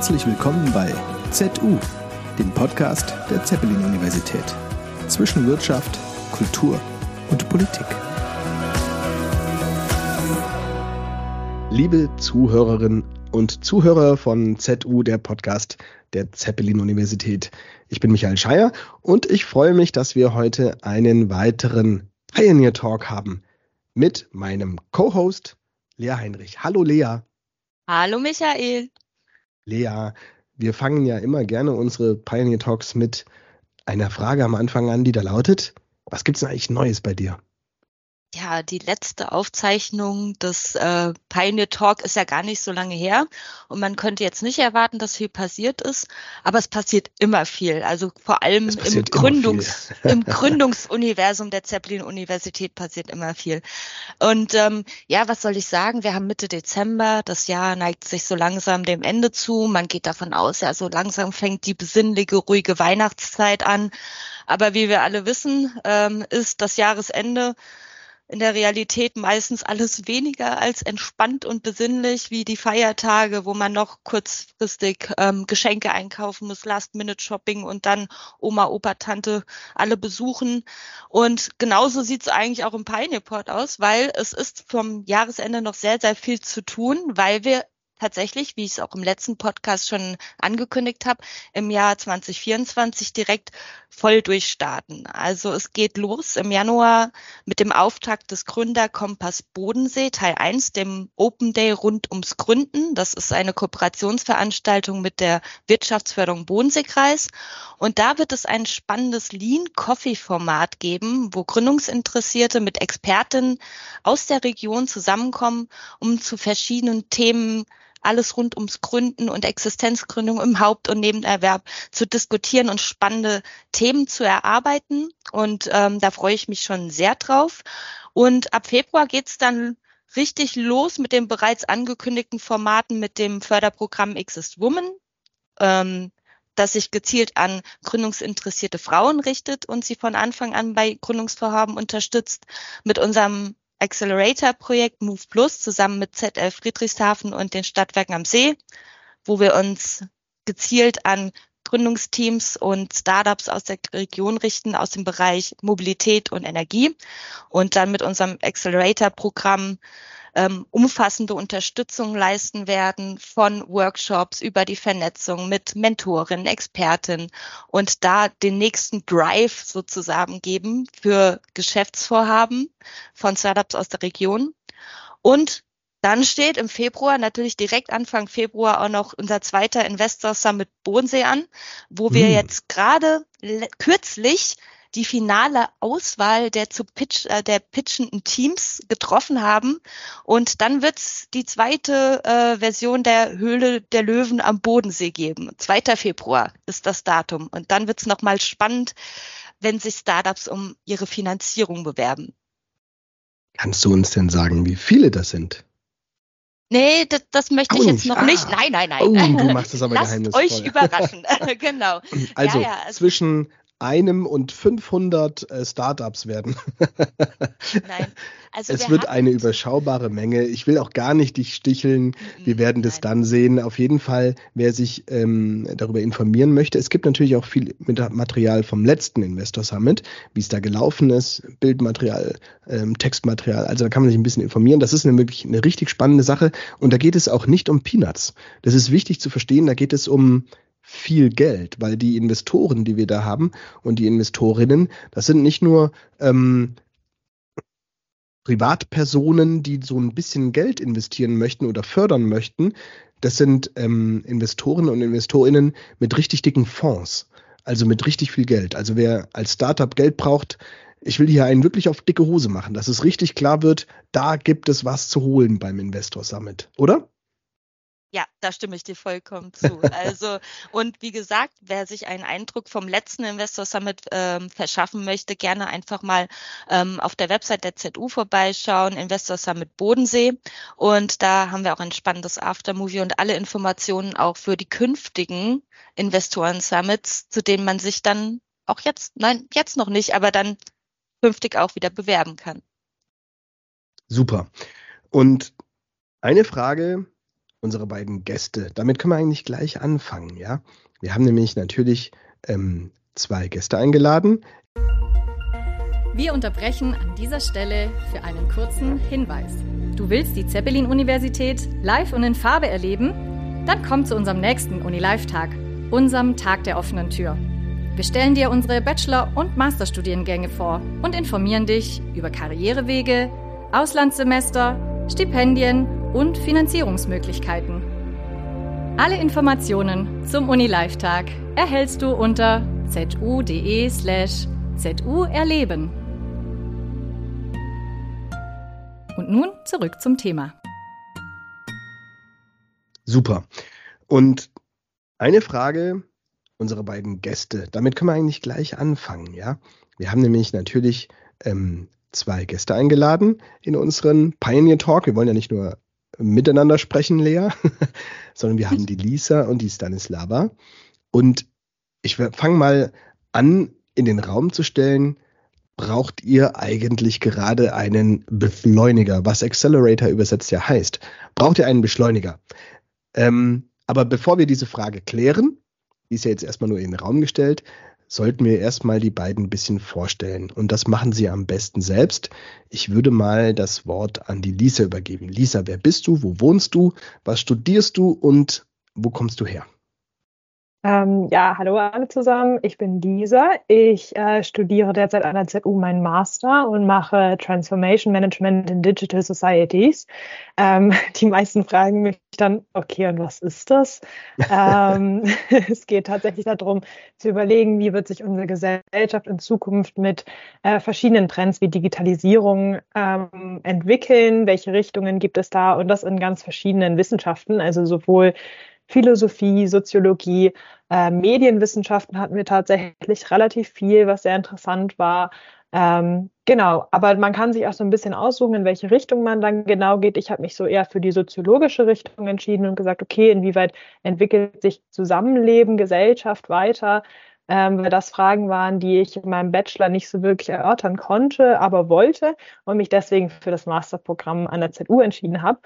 Herzlich willkommen bei ZU, dem Podcast der Zeppelin-Universität. Zwischen Wirtschaft, Kultur und Politik. Liebe Zuhörerinnen und Zuhörer von ZU, der Podcast der Zeppelin-Universität. Ich bin Michael Scheier und ich freue mich, dass wir heute einen weiteren Pioneer Talk haben mit meinem Co-Host Lea Heinrich. Hallo Lea. Hallo Michael. Lea, wir fangen ja immer gerne unsere Pioneer Talks mit einer Frage am Anfang an, die da lautet, was gibt's denn eigentlich Neues bei dir? Ja, die letzte Aufzeichnung des äh, Pioneer Talk ist ja gar nicht so lange her und man könnte jetzt nicht erwarten, dass viel passiert ist, aber es passiert immer viel. Also vor allem im, Gründungs, im Gründungsuniversum der Zeppelin-Universität passiert immer viel. Und ähm, ja, was soll ich sagen? Wir haben Mitte Dezember, das Jahr neigt sich so langsam dem Ende zu. Man geht davon aus, ja, so langsam fängt die besinnliche, ruhige Weihnachtszeit an. Aber wie wir alle wissen, ähm, ist das Jahresende in der Realität meistens alles weniger als entspannt und besinnlich wie die Feiertage, wo man noch kurzfristig ähm, Geschenke einkaufen muss, Last-Minute-Shopping und dann Oma, Opa, Tante alle besuchen. Und genauso sieht es eigentlich auch im Pioneerport aus, weil es ist vom Jahresende noch sehr, sehr viel zu tun, weil wir tatsächlich, wie ich es auch im letzten Podcast schon angekündigt habe, im Jahr 2024 direkt voll durchstarten. Also es geht los im Januar mit dem Auftakt des Gründerkompass Bodensee, Teil 1, dem Open Day rund ums Gründen. Das ist eine Kooperationsveranstaltung mit der Wirtschaftsförderung Bodenseekreis. Und da wird es ein spannendes Lean Coffee Format geben, wo Gründungsinteressierte mit Expertinnen aus der Region zusammenkommen, um zu verschiedenen Themen alles rund ums Gründen und Existenzgründung im Haupt- und Nebenerwerb zu diskutieren und spannende Themen zu erarbeiten. Und ähm, da freue ich mich schon sehr drauf. Und ab Februar geht's dann richtig los mit den bereits angekündigten Formaten mit dem Förderprogramm Exist Woman. Ähm, das sich gezielt an gründungsinteressierte Frauen richtet und sie von Anfang an bei Gründungsvorhaben unterstützt. Mit unserem Accelerator-Projekt Move Plus zusammen mit ZL Friedrichshafen und den Stadtwerken am See, wo wir uns gezielt an Gründungsteams und Startups aus der Region richten, aus dem Bereich Mobilität und Energie und dann mit unserem Accelerator-Programm ähm, umfassende Unterstützung leisten werden von Workshops über die Vernetzung mit Mentorinnen, Expertinnen und da den nächsten Drive sozusagen geben für Geschäftsvorhaben von Startups aus der Region. Und dann steht im Februar, natürlich direkt Anfang Februar auch noch unser zweiter Investor Summit Bodensee an, wo wir hm. jetzt gerade kürzlich die finale Auswahl der zu pitch, äh, der pitchenden Teams getroffen haben. Und dann wird es die zweite äh, Version der Höhle der Löwen am Bodensee geben. 2. Februar ist das Datum. Und dann wird es nochmal spannend, wenn sich Startups um ihre Finanzierung bewerben. Kannst du uns denn sagen, wie viele das sind? Nee, das, das möchte ich jetzt noch ah. nicht. Nein, nein, nein. Oh, du machst das aber Lasst geheimnisvoll. euch überraschen. genau. Also, ja, ja, also zwischen einem und 500 äh, Startups werden. Nein. Also es wird eine überschaubare Menge. Ich will auch gar nicht dich sticheln. Wir werden das Nein. dann sehen. Auf jeden Fall, wer sich ähm, darüber informieren möchte. Es gibt natürlich auch viel Material vom letzten Investor Summit, wie es da gelaufen ist, Bildmaterial, ähm, Textmaterial. Also da kann man sich ein bisschen informieren. Das ist eine wirklich eine richtig spannende Sache. Und da geht es auch nicht um Peanuts. Das ist wichtig zu verstehen. Da geht es um viel Geld, weil die Investoren, die wir da haben und die Investorinnen, das sind nicht nur ähm, Privatpersonen, die so ein bisschen Geld investieren möchten oder fördern möchten. Das sind ähm, Investoren und Investorinnen mit richtig dicken Fonds, also mit richtig viel Geld. Also wer als Startup Geld braucht, ich will hier einen wirklich auf dicke Hose machen, dass es richtig klar wird, da gibt es was zu holen beim Investor Summit, oder? Ja, da stimme ich dir vollkommen zu. Also, und wie gesagt, wer sich einen Eindruck vom letzten Investor Summit ähm, verschaffen möchte, gerne einfach mal ähm, auf der Website der ZU vorbeischauen, Investor Summit Bodensee. Und da haben wir auch ein spannendes Aftermovie und alle Informationen auch für die künftigen Investoren Summits, zu denen man sich dann auch jetzt, nein, jetzt noch nicht, aber dann künftig auch wieder bewerben kann. Super. Und eine Frage, unsere beiden Gäste. Damit können wir eigentlich gleich anfangen, ja. Wir haben nämlich natürlich ähm, zwei Gäste eingeladen. Wir unterbrechen an dieser Stelle für einen kurzen Hinweis. Du willst die Zeppelin-Universität live und in Farbe erleben? Dann komm zu unserem nächsten Uni-Live-Tag, unserem Tag der offenen Tür. Wir stellen dir unsere Bachelor- und Masterstudiengänge vor und informieren dich über Karrierewege, Auslandssemester, Stipendien und Finanzierungsmöglichkeiten. Alle Informationen zum Uni-Live-Tag erhältst du unter zu.de slash zu erleben. Und nun zurück zum Thema. Super. Und eine Frage unserer beiden Gäste. Damit können wir eigentlich gleich anfangen, ja. Wir haben nämlich natürlich ähm, zwei Gäste eingeladen in unseren Pioneer Talk. Wir wollen ja nicht nur miteinander sprechen, Lea, sondern wir haben die Lisa und die Stanislava. Und ich fange mal an, in den Raum zu stellen, braucht ihr eigentlich gerade einen Beschleuniger, was Accelerator übersetzt ja heißt. Braucht ihr einen Beschleuniger? Ähm, aber bevor wir diese Frage klären, die ist ja jetzt erstmal nur in den Raum gestellt, sollten wir erstmal die beiden ein bisschen vorstellen. Und das machen sie am besten selbst. Ich würde mal das Wort an die Lisa übergeben. Lisa, wer bist du? Wo wohnst du? Was studierst du? Und wo kommst du her? Ähm, ja, hallo alle zusammen. Ich bin Lisa. Ich äh, studiere derzeit an der ZU meinen Master und mache Transformation Management in Digital Societies. Ähm, die meisten fragen mich dann, okay, und was ist das? ähm, es geht tatsächlich darum, zu überlegen, wie wird sich unsere Gesellschaft in Zukunft mit äh, verschiedenen Trends wie Digitalisierung ähm, entwickeln, welche Richtungen gibt es da und das in ganz verschiedenen Wissenschaften, also sowohl Philosophie, Soziologie, äh, Medienwissenschaften hatten wir tatsächlich relativ viel, was sehr interessant war. Ähm, genau, aber man kann sich auch so ein bisschen aussuchen, in welche Richtung man dann genau geht. Ich habe mich so eher für die soziologische Richtung entschieden und gesagt, okay, inwieweit entwickelt sich Zusammenleben, Gesellschaft weiter? Ähm, weil das Fragen waren, die ich in meinem Bachelor nicht so wirklich erörtern konnte, aber wollte und mich deswegen für das Masterprogramm an der ZU entschieden habe.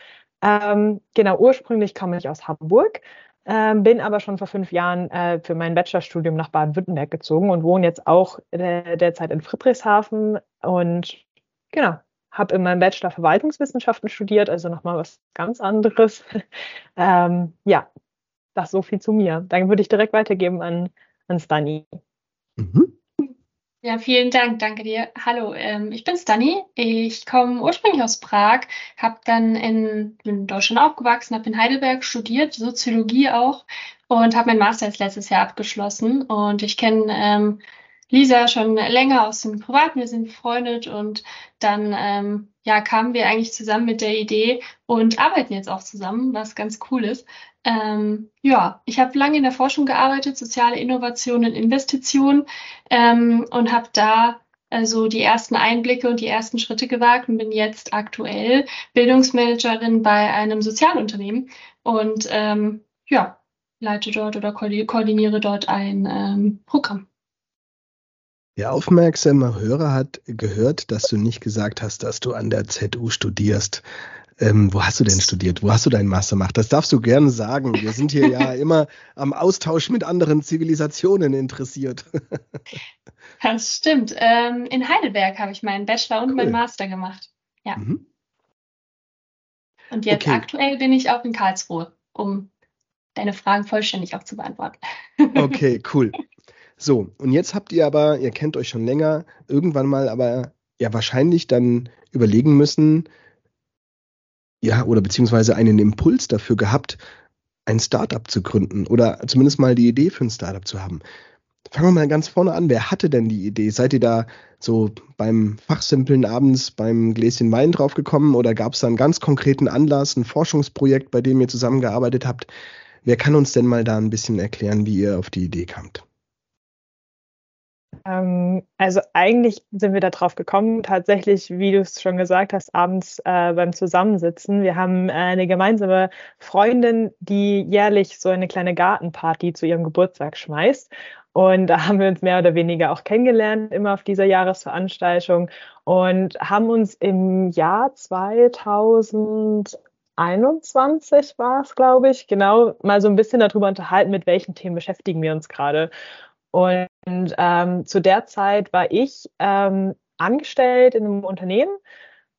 Ähm, genau, ursprünglich komme ich aus Hamburg, ähm, bin aber schon vor fünf Jahren äh, für mein Bachelorstudium nach Baden-Württemberg gezogen und wohne jetzt auch äh, derzeit in Friedrichshafen und genau, habe in meinem Bachelor Verwaltungswissenschaften studiert, also nochmal was ganz anderes. ähm, ja, das so viel zu mir. Dann würde ich direkt weitergeben an, an Stani. Mhm. Ja, vielen Dank, danke dir. Hallo, ähm, ich bin Stani. Ich komme ursprünglich aus Prag, habe dann in, in Deutschland aufgewachsen, habe in Heidelberg studiert, Soziologie auch und habe mein Master jetzt letztes Jahr abgeschlossen. Und ich kenne ähm, Lisa schon länger aus dem Privaten, wir sind befreundet und dann ähm, ja, kamen wir eigentlich zusammen mit der Idee und arbeiten jetzt auch zusammen, was ganz cool ist. Ähm, ja, ich habe lange in der Forschung gearbeitet, soziale Innovation und Investitionen ähm, und habe da also die ersten Einblicke und die ersten Schritte gewagt und bin jetzt aktuell Bildungsmanagerin bei einem Sozialunternehmen und ähm, ja, leite dort oder koordiniere dort ein ähm, Programm. Der aufmerksame Hörer hat gehört, dass du nicht gesagt hast, dass du an der ZU studierst. Ähm, wo hast du denn studiert? Wo hast du deinen Master gemacht? Das darfst du gerne sagen. Wir sind hier ja immer am Austausch mit anderen Zivilisationen interessiert. das stimmt. Ähm, in Heidelberg habe ich meinen Bachelor und cool. meinen Master gemacht. Ja. Mhm. Und jetzt okay. aktuell bin ich auch in Karlsruhe, um deine Fragen vollständig auch zu beantworten. Okay, cool. So, und jetzt habt ihr aber, ihr kennt euch schon länger, irgendwann mal aber ja wahrscheinlich dann überlegen müssen, ja, oder beziehungsweise einen Impuls dafür gehabt, ein Startup zu gründen oder zumindest mal die Idee für ein Startup zu haben. Fangen wir mal ganz vorne an. Wer hatte denn die Idee? Seid ihr da so beim Fachsimpeln abends beim Gläschen Wein draufgekommen oder gab es da einen ganz konkreten Anlass, ein Forschungsprojekt, bei dem ihr zusammengearbeitet habt? Wer kann uns denn mal da ein bisschen erklären, wie ihr auf die Idee kamt? Ähm, also eigentlich sind wir darauf gekommen, tatsächlich, wie du es schon gesagt hast, abends äh, beim Zusammensitzen. Wir haben äh, eine gemeinsame Freundin, die jährlich so eine kleine Gartenparty zu ihrem Geburtstag schmeißt. Und da haben wir uns mehr oder weniger auch kennengelernt, immer auf dieser Jahresveranstaltung und haben uns im Jahr 2000 2021 war es, glaube ich, genau, mal so ein bisschen darüber unterhalten, mit welchen Themen beschäftigen wir uns gerade. Und ähm, zu der Zeit war ich ähm, angestellt in einem Unternehmen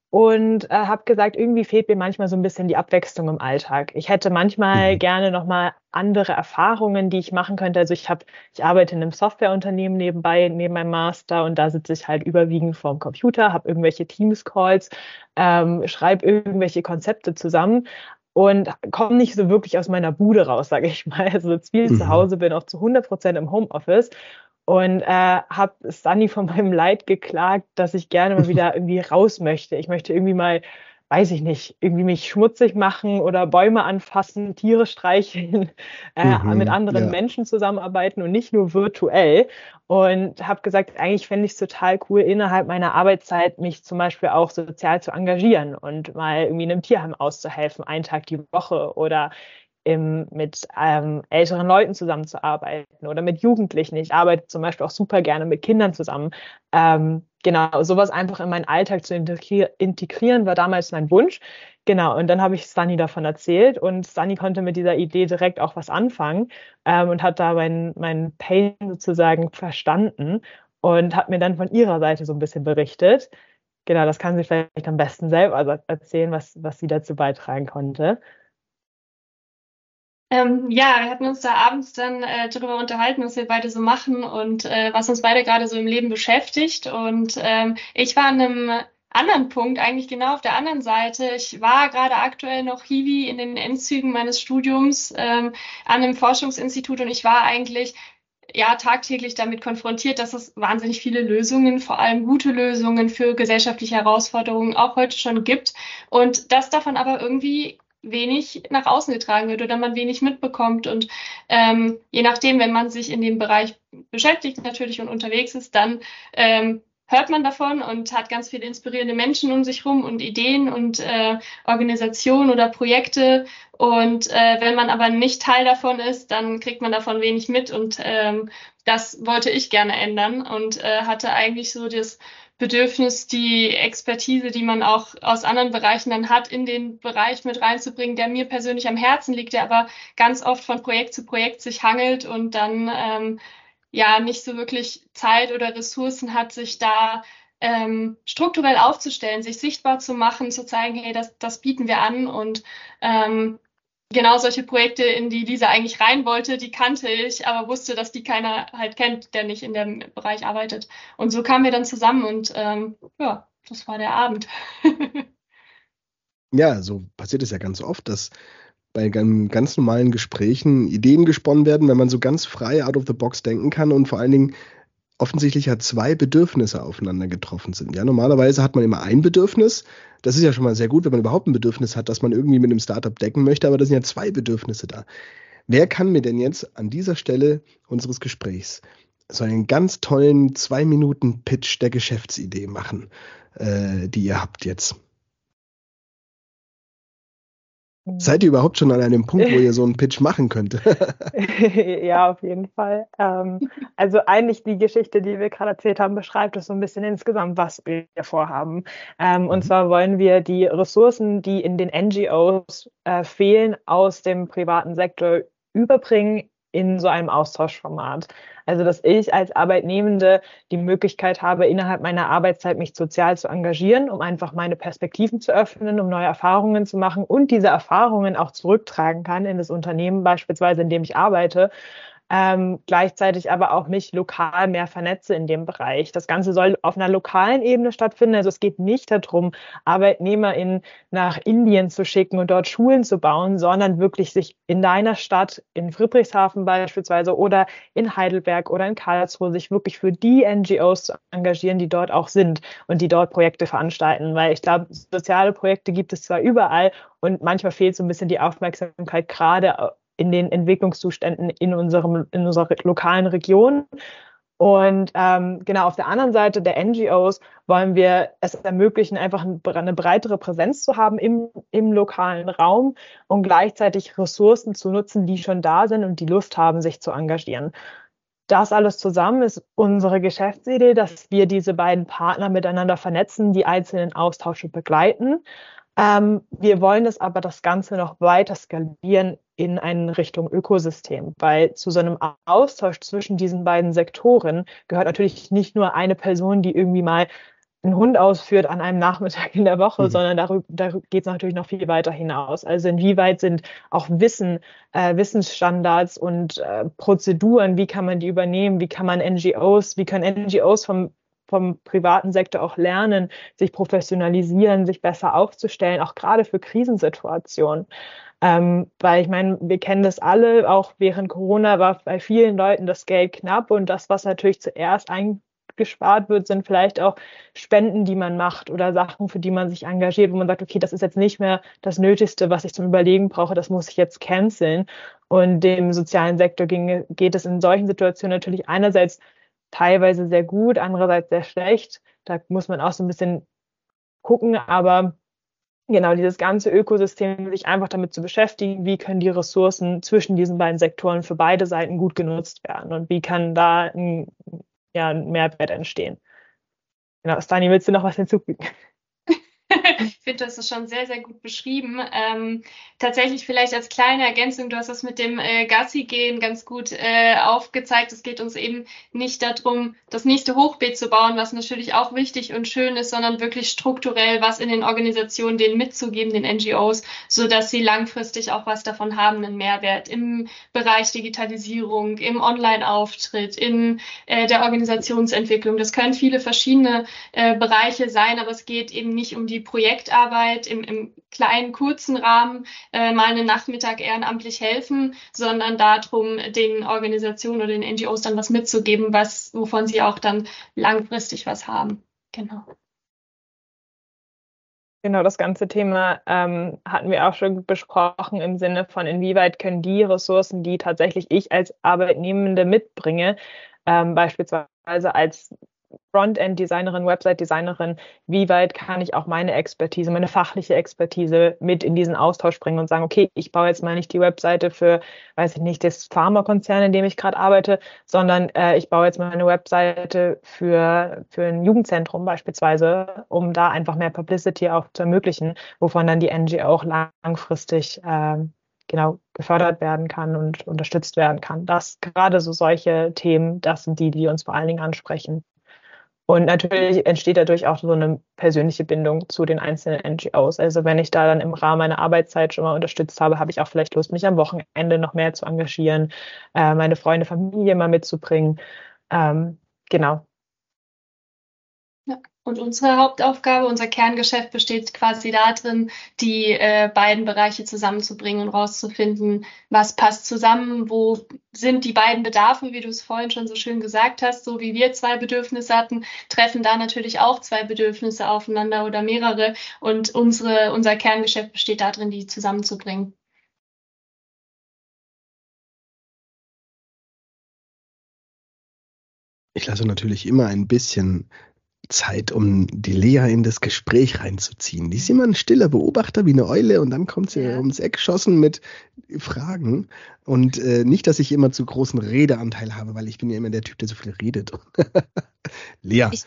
und äh, habe gesagt, irgendwie fehlt mir manchmal so ein bisschen die Abwechslung im Alltag. Ich hätte manchmal mhm. gerne noch mal andere Erfahrungen, die ich machen könnte. Also ich habe, ich arbeite in einem Softwareunternehmen nebenbei neben meinem Master und da sitze ich halt überwiegend vorm Computer, habe irgendwelche Teams-Calls, ähm, schreibe irgendwelche Konzepte zusammen und komme nicht so wirklich aus meiner Bude raus, sage ich mal. Also jetzt viel mhm. zu Hause, bin auch zu 100 Prozent im Homeoffice und äh, habe Sunny von meinem Leid geklagt, dass ich gerne mal wieder irgendwie raus möchte. Ich möchte irgendwie mal, weiß ich nicht, irgendwie mich schmutzig machen oder Bäume anfassen, Tiere streicheln, äh, mhm, mit anderen ja. Menschen zusammenarbeiten und nicht nur virtuell. Und habe gesagt, eigentlich fände ich es total cool, innerhalb meiner Arbeitszeit mich zum Beispiel auch sozial zu engagieren und mal irgendwie in einem Tierheim auszuhelfen, einen Tag die Woche oder im, mit ähm, älteren Leuten zusammenzuarbeiten oder mit Jugendlichen. Ich arbeite zum Beispiel auch super gerne mit Kindern zusammen. Ähm, genau, sowas einfach in meinen Alltag zu integrieren, war damals mein Wunsch. Genau, und dann habe ich Sunny davon erzählt und Sunny konnte mit dieser Idee direkt auch was anfangen ähm, und hat da meinen mein Pain sozusagen verstanden und hat mir dann von ihrer Seite so ein bisschen berichtet. Genau, das kann sie vielleicht am besten selber erzählen, was, was sie dazu beitragen konnte. Ähm, ja, wir hatten uns da abends dann äh, darüber unterhalten, was wir beide so machen und äh, was uns beide gerade so im Leben beschäftigt. Und ähm, ich war an einem anderen Punkt, eigentlich genau auf der anderen Seite. Ich war gerade aktuell noch Hiwi in den Endzügen meines Studiums ähm, an einem Forschungsinstitut und ich war eigentlich ja tagtäglich damit konfrontiert, dass es wahnsinnig viele Lösungen, vor allem gute Lösungen für gesellschaftliche Herausforderungen auch heute schon gibt und dass davon aber irgendwie wenig nach außen getragen wird oder man wenig mitbekommt. Und ähm, je nachdem, wenn man sich in dem Bereich beschäftigt natürlich und unterwegs ist, dann ähm, hört man davon und hat ganz viele inspirierende Menschen um sich rum und Ideen und äh, Organisationen oder Projekte. Und äh, wenn man aber nicht Teil davon ist, dann kriegt man davon wenig mit. Und ähm, das wollte ich gerne ändern und äh, hatte eigentlich so das Bedürfnis, die Expertise, die man auch aus anderen Bereichen dann hat, in den Bereich mit reinzubringen, der mir persönlich am Herzen liegt, der aber ganz oft von Projekt zu Projekt sich hangelt und dann ähm, ja nicht so wirklich Zeit oder Ressourcen hat, sich da ähm, strukturell aufzustellen, sich sichtbar zu machen, zu zeigen, hey, das, das bieten wir an und ähm, genau solche Projekte, in die Lisa eigentlich rein wollte, die kannte ich, aber wusste, dass die keiner halt kennt, der nicht in dem Bereich arbeitet. Und so kamen wir dann zusammen und ähm, ja, das war der Abend. ja, so passiert es ja ganz oft, dass bei ganz normalen Gesprächen Ideen gesponnen werden, wenn man so ganz frei out of the box denken kann und vor allen Dingen offensichtlich ja zwei Bedürfnisse aufeinander getroffen sind. Ja, normalerweise hat man immer ein Bedürfnis. Das ist ja schon mal sehr gut, wenn man überhaupt ein Bedürfnis hat, das man irgendwie mit einem Startup decken möchte, aber da sind ja zwei Bedürfnisse da. Wer kann mir denn jetzt an dieser Stelle unseres Gesprächs so einen ganz tollen zwei Minuten Pitch der Geschäftsidee machen, äh, die ihr habt jetzt? Seid ihr überhaupt schon an einem Punkt, wo ihr so einen Pitch machen könnt? ja, auf jeden Fall. Ähm, also eigentlich die Geschichte, die wir gerade erzählt haben, beschreibt es so ein bisschen insgesamt, was wir vorhaben. Ähm, und mhm. zwar wollen wir die Ressourcen, die in den NGOs äh, fehlen, aus dem privaten Sektor überbringen in so einem Austauschformat. Also, dass ich als Arbeitnehmende die Möglichkeit habe, innerhalb meiner Arbeitszeit mich sozial zu engagieren, um einfach meine Perspektiven zu öffnen, um neue Erfahrungen zu machen und diese Erfahrungen auch zurücktragen kann in das Unternehmen beispielsweise, in dem ich arbeite ähm, gleichzeitig aber auch mich lokal mehr vernetze in dem Bereich. Das Ganze soll auf einer lokalen Ebene stattfinden. Also es geht nicht darum, ArbeitnehmerInnen nach Indien zu schicken und dort Schulen zu bauen, sondern wirklich sich in deiner Stadt, in Friedrichshafen beispielsweise oder in Heidelberg oder in Karlsruhe, sich wirklich für die NGOs zu engagieren, die dort auch sind und die dort Projekte veranstalten. Weil ich glaube, soziale Projekte gibt es zwar überall und manchmal fehlt so ein bisschen die Aufmerksamkeit gerade in den Entwicklungszuständen in unserem, in unserer lokalen Region. Und ähm, genau auf der anderen Seite der NGOs wollen wir es ermöglichen, einfach eine breitere Präsenz zu haben im, im lokalen Raum und gleichzeitig Ressourcen zu nutzen, die schon da sind und die Lust haben, sich zu engagieren. Das alles zusammen ist unsere Geschäftsidee, dass wir diese beiden Partner miteinander vernetzen, die einzelnen Austausche begleiten Ähm, wir wollen es aber das Ganze noch weiter skalieren in eine Richtung Ökosystem, weil zu so einem Austausch zwischen diesen beiden Sektoren gehört natürlich nicht nur eine Person, die irgendwie mal einen Hund ausführt an einem Nachmittag in der Woche, mhm. sondern darüber, da geht es natürlich noch viel weiter hinaus. Also inwieweit sind auch Wissen, äh, Wissensstandards und äh, Prozeduren, wie kann man die übernehmen, wie kann man NGOs, wie können NGOs vom vom privaten Sektor auch lernen, sich professionalisieren, sich besser aufzustellen, auch gerade für Krisensituationen. Ähm, weil ich meine, wir kennen das alle, auch während Corona war bei vielen Leuten das Geld knapp und das, was natürlich zuerst eingespart wird, sind vielleicht auch Spenden, die man macht oder Sachen, für die man sich engagiert, wo man sagt, okay, das ist jetzt nicht mehr das Nötigste, was ich zum Überlegen brauche, das muss ich jetzt canceln. Und dem sozialen Sektor ging, geht es in solchen Situationen natürlich einerseits teilweise sehr gut, andererseits sehr schlecht. Da muss man auch so ein bisschen gucken, aber genau dieses ganze Ökosystem, sich einfach damit zu beschäftigen, wie können die Ressourcen zwischen diesen beiden Sektoren für beide Seiten gut genutzt werden und wie kann da ein, ja, ein Mehrwert entstehen. Genau, Stani, willst du noch was hinzufügen? ich finde, das ist schon sehr, sehr gut beschrieben. Ähm, tatsächlich vielleicht als kleine Ergänzung, du hast das mit dem äh, Gassi-Gehen ganz gut äh, aufgezeigt. Es geht uns eben nicht darum, das nächste Hochbeet zu bauen, was natürlich auch wichtig und schön ist, sondern wirklich strukturell was in den Organisationen denen mitzugeben, den NGOs, so dass sie langfristig auch was davon haben, einen Mehrwert im Bereich Digitalisierung, im Online-Auftritt, in äh, der Organisationsentwicklung. Das können viele verschiedene äh, Bereiche sein, aber es geht eben nicht um die Projektarbeit im, im kleinen, kurzen Rahmen äh, mal einen Nachmittag ehrenamtlich helfen, sondern darum, den Organisationen oder den NGOs dann was mitzugeben, was, wovon sie auch dann langfristig was haben. Genau. Genau, das ganze Thema ähm, hatten wir auch schon besprochen im Sinne von, inwieweit können die Ressourcen, die tatsächlich ich als Arbeitnehmende mitbringe, ähm, beispielsweise als Frontend-Designerin, Website-Designerin, wie weit kann ich auch meine Expertise, meine fachliche Expertise mit in diesen Austausch bringen und sagen, okay, ich baue jetzt mal nicht die Webseite für, weiß ich nicht, das Pharmakonzern, in dem ich gerade arbeite, sondern äh, ich baue jetzt mal eine Webseite für, für ein Jugendzentrum beispielsweise, um da einfach mehr Publicity auch zu ermöglichen, wovon dann die NGO auch langfristig äh, genau gefördert werden kann und unterstützt werden kann. Das gerade so solche Themen, das sind die, die uns vor allen Dingen ansprechen. Und natürlich entsteht dadurch auch so eine persönliche Bindung zu den einzelnen NGOs. Also wenn ich da dann im Rahmen meiner Arbeitszeit schon mal unterstützt habe, habe ich auch vielleicht Lust, mich am Wochenende noch mehr zu engagieren, äh, meine Freunde, Familie mal mitzubringen. Ähm, genau. Und unsere Hauptaufgabe, unser Kerngeschäft besteht quasi darin, die äh, beiden Bereiche zusammenzubringen und rauszufinden, was passt zusammen, wo sind die beiden Bedarfe, wie du es vorhin schon so schön gesagt hast, so wie wir zwei Bedürfnisse hatten, treffen da natürlich auch zwei Bedürfnisse aufeinander oder mehrere. Und unsere, unser Kerngeschäft besteht darin, die zusammenzubringen. Ich lasse natürlich immer ein bisschen Zeit, um die Lea in das Gespräch reinzuziehen. Die ist immer ein stiller Beobachter wie eine Eule und dann kommt sie ja. ums Eck geschossen mit Fragen. Und äh, nicht, dass ich immer zu großen Redeanteil habe, weil ich bin ja immer der Typ, der so viel redet. Lea, ich,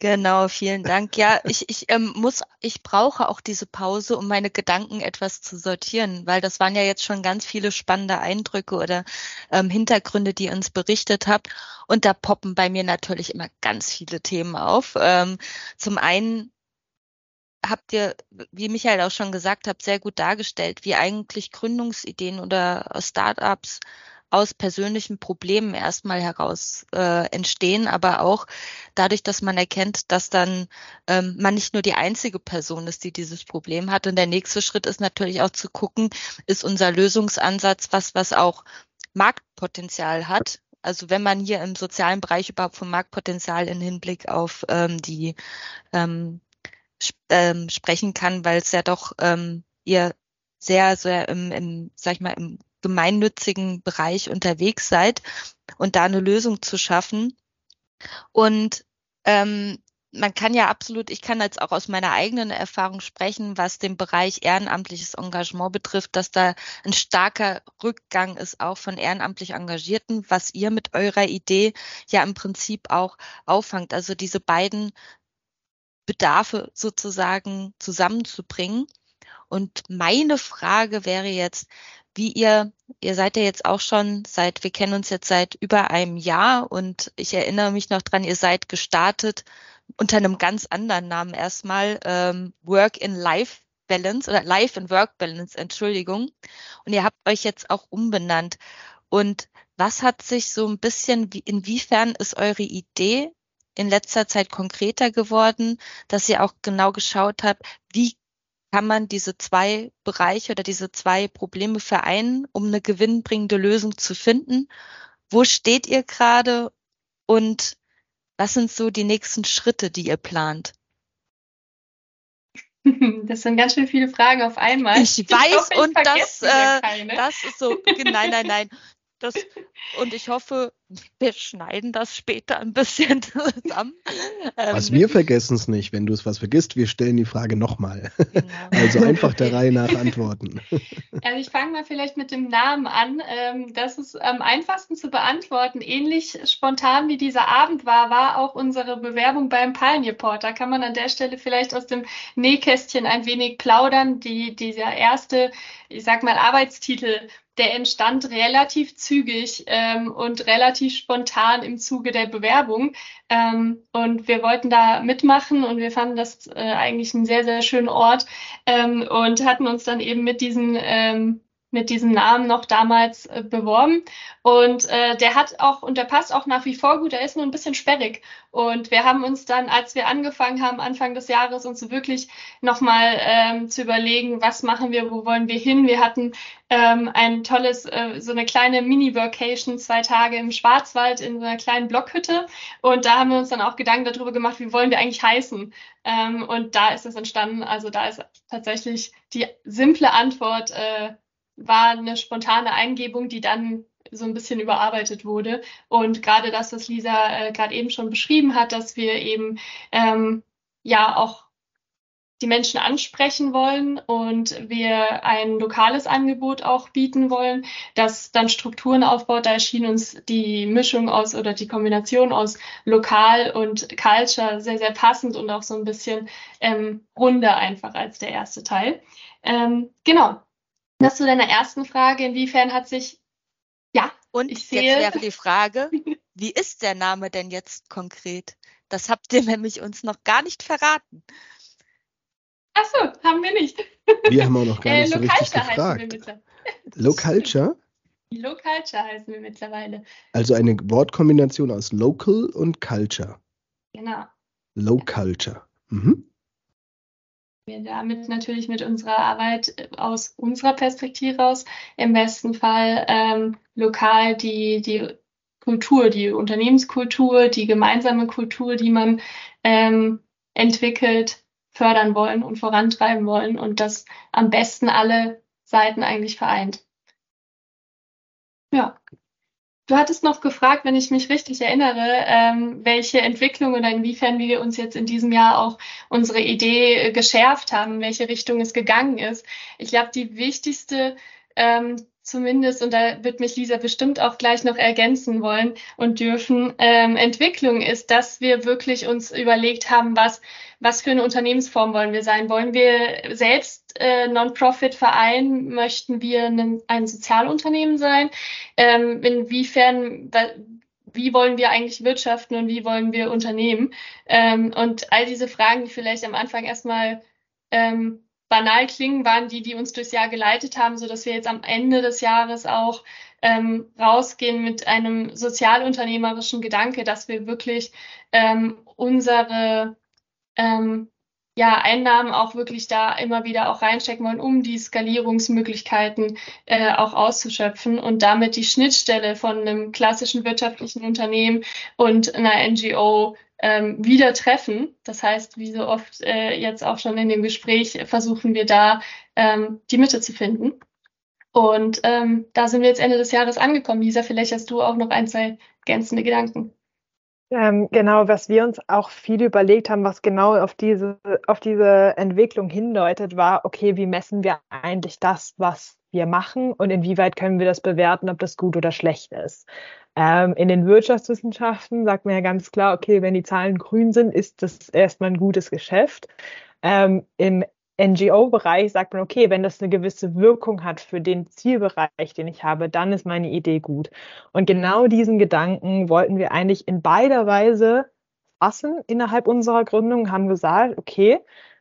Genau, vielen Dank. Ja, ich, ich ähm, muss, ich brauche auch diese Pause, um meine Gedanken etwas zu sortieren, weil das waren ja jetzt schon ganz viele spannende Eindrücke oder ähm, Hintergründe, die ihr uns berichtet habt. Und da poppen bei mir natürlich immer ganz viele Themen auf. Ähm, zum einen habt ihr, wie Michael auch schon gesagt hat, sehr gut dargestellt, wie eigentlich Gründungsideen oder Startups aus persönlichen Problemen erstmal heraus äh, entstehen, aber auch dadurch, dass man erkennt, dass dann ähm, man nicht nur die einzige Person ist, die dieses Problem hat. Und der nächste Schritt ist natürlich auch zu gucken, ist unser Lösungsansatz was, was auch Marktpotenzial hat. Also wenn man hier im sozialen Bereich überhaupt vom Marktpotenzial in Hinblick auf ähm, die ähm, sp ähm, sprechen kann, weil es ja doch ähm, ihr sehr, sehr im, im, sag ich mal, im gemeinnützigen Bereich unterwegs seid und da eine Lösung zu schaffen. Und ähm, man kann ja absolut, ich kann jetzt auch aus meiner eigenen Erfahrung sprechen, was den Bereich ehrenamtliches Engagement betrifft, dass da ein starker Rückgang ist, auch von ehrenamtlich Engagierten, was ihr mit eurer Idee ja im Prinzip auch auffangt. Also diese beiden Bedarfe sozusagen zusammenzubringen. Und meine Frage wäre jetzt, wie ihr, ihr seid ja jetzt auch schon seit, wir kennen uns jetzt seit über einem Jahr und ich erinnere mich noch dran, ihr seid gestartet unter einem ganz anderen Namen erstmal, ähm, Work in Life Balance oder Life and Work Balance, Entschuldigung. Und ihr habt euch jetzt auch umbenannt. Und was hat sich so ein bisschen, inwiefern ist eure Idee in letzter Zeit konkreter geworden, dass ihr auch genau geschaut habt, wie kann man diese zwei Bereiche oder diese zwei Probleme vereinen, um eine gewinnbringende Lösung zu finden? Wo steht ihr gerade und was sind so die nächsten Schritte, die ihr plant? Das sind ganz schön viele Fragen auf einmal. Ich, ich weiß hoffe, ich und das, äh, das ist so, nein, nein, nein. Das, und ich hoffe, wir schneiden das später ein bisschen zusammen. Was ähm, wir vergessen es nicht. Wenn du es was vergisst, wir stellen die Frage nochmal. Genau. Also einfach der Reihe nach antworten. Also ich fange mal vielleicht mit dem Namen an. Ähm, das ist am einfachsten zu beantworten. Ähnlich spontan wie dieser Abend war, war auch unsere Bewerbung beim Pioneer Port. Da kann man an der Stelle vielleicht aus dem Nähkästchen ein wenig plaudern. Die, dieser erste, ich sag mal, Arbeitstitel der entstand relativ zügig ähm, und relativ spontan im Zuge der Bewerbung. Ähm, und wir wollten da mitmachen und wir fanden das äh, eigentlich einen sehr, sehr schönen Ort ähm, und hatten uns dann eben mit diesen ähm, mit diesem Namen noch damals äh, beworben. Und äh, der hat auch, und der passt auch nach wie vor gut, er ist nur ein bisschen sperrig. Und wir haben uns dann, als wir angefangen haben, Anfang des Jahres, uns wirklich nochmal ähm, zu überlegen, was machen wir, wo wollen wir hin. Wir hatten ähm, ein tolles, äh, so eine kleine Mini-Workation, zwei Tage im Schwarzwald in so einer kleinen Blockhütte. Und da haben wir uns dann auch Gedanken darüber gemacht, wie wollen wir eigentlich heißen. Ähm, und da ist es entstanden. Also da ist tatsächlich die simple Antwort, äh, war eine spontane Eingebung, die dann so ein bisschen überarbeitet wurde. Und gerade das, was Lisa äh, gerade eben schon beschrieben hat, dass wir eben ähm, ja auch die Menschen ansprechen wollen und wir ein lokales Angebot auch bieten wollen, das dann Strukturen aufbaut. Da erschien uns die Mischung aus oder die Kombination aus lokal und Culture sehr, sehr passend und auch so ein bisschen ähm, runder einfach als der erste Teil. Ähm, genau, das zu deiner ersten Frage, inwiefern hat sich, ja, und ich sehe. Jetzt wäre die Frage, wie ist der Name denn jetzt konkret? Das habt ihr nämlich uns noch gar nicht verraten. Ach so, haben wir nicht. Wir haben auch noch gar äh, nicht äh, so richtig gefragt. Low Culture? Low Culture heißen wir mittlerweile. Also eine Wortkombination aus Local und Culture. Genau. Low Culture. Mhm wir damit natürlich mit unserer Arbeit äh, aus unserer Perspektive aus im besten Fall ähm, lokal die, die Kultur, die Unternehmenskultur, die gemeinsame Kultur, die man ähm, entwickelt, fördern wollen und vorantreiben wollen und das am besten alle Seiten eigentlich vereint. Ja. Du hattest noch gefragt, wenn ich mich richtig erinnere, ähm, welche Entwicklung oder inwiefern wir uns jetzt in diesem Jahr auch unsere Idee äh, geschärft haben, in welche Richtung es gegangen ist. Ich glaube, die wichtigste ähm, zumindest, und da wird mich Lisa bestimmt auch gleich noch ergänzen wollen und dürfen, ähm, Entwicklung ist, dass wir wirklich uns überlegt haben, was, was für eine Unternehmensform wollen wir sein? Wollen wir selbst äh, Non-Profit-Verein? Möchten wir ein, ein Sozialunternehmen sein? Ähm, inwiefern, wie wollen wir eigentlich wirtschaften und wie wollen wir unternehmen? Ähm, und all diese Fragen, die vielleicht am Anfang erstmal ähm, banal klingen, waren die, die uns durchs Jahr geleitet haben, so dass wir jetzt am Ende des Jahres auch ähm, rausgehen mit einem sozialunternehmerischen Gedanke, dass wir wirklich ähm, unsere ähm, ja, Einnahmen auch wirklich da immer wieder auch reinstecken wollen, um die Skalierungsmöglichkeiten äh, auch auszuschöpfen und damit die Schnittstelle von einem klassischen wirtschaftlichen Unternehmen und einer NGO ähm, wieder treffen. Das heißt, wie so oft äh, jetzt auch schon in dem Gespräch, versuchen wir da ähm, die Mitte zu finden. Und ähm, da sind wir jetzt Ende des Jahres angekommen. Lisa, vielleicht hast du auch noch ein, zwei ergänzende Gedanken. Ähm, genau, was wir uns auch viel überlegt haben, was genau auf diese, auf diese Entwicklung hindeutet, war, okay, wie messen wir eigentlich das, was wir machen und inwieweit können wir das bewerten, ob das gut oder schlecht ist. Ähm, in den Wirtschaftswissenschaften sagt man ja ganz klar, okay, wenn die Zahlen grün sind, ist das erstmal ein gutes Geschäft. Ähm, Im NGO-Bereich sagt man, okay, wenn das eine gewisse Wirkung hat für den Zielbereich, den ich habe, dann ist meine Idee gut. Und genau diesen Gedanken wollten wir eigentlich in beider Weise fassen innerhalb unserer Gründung, haben gesagt, okay,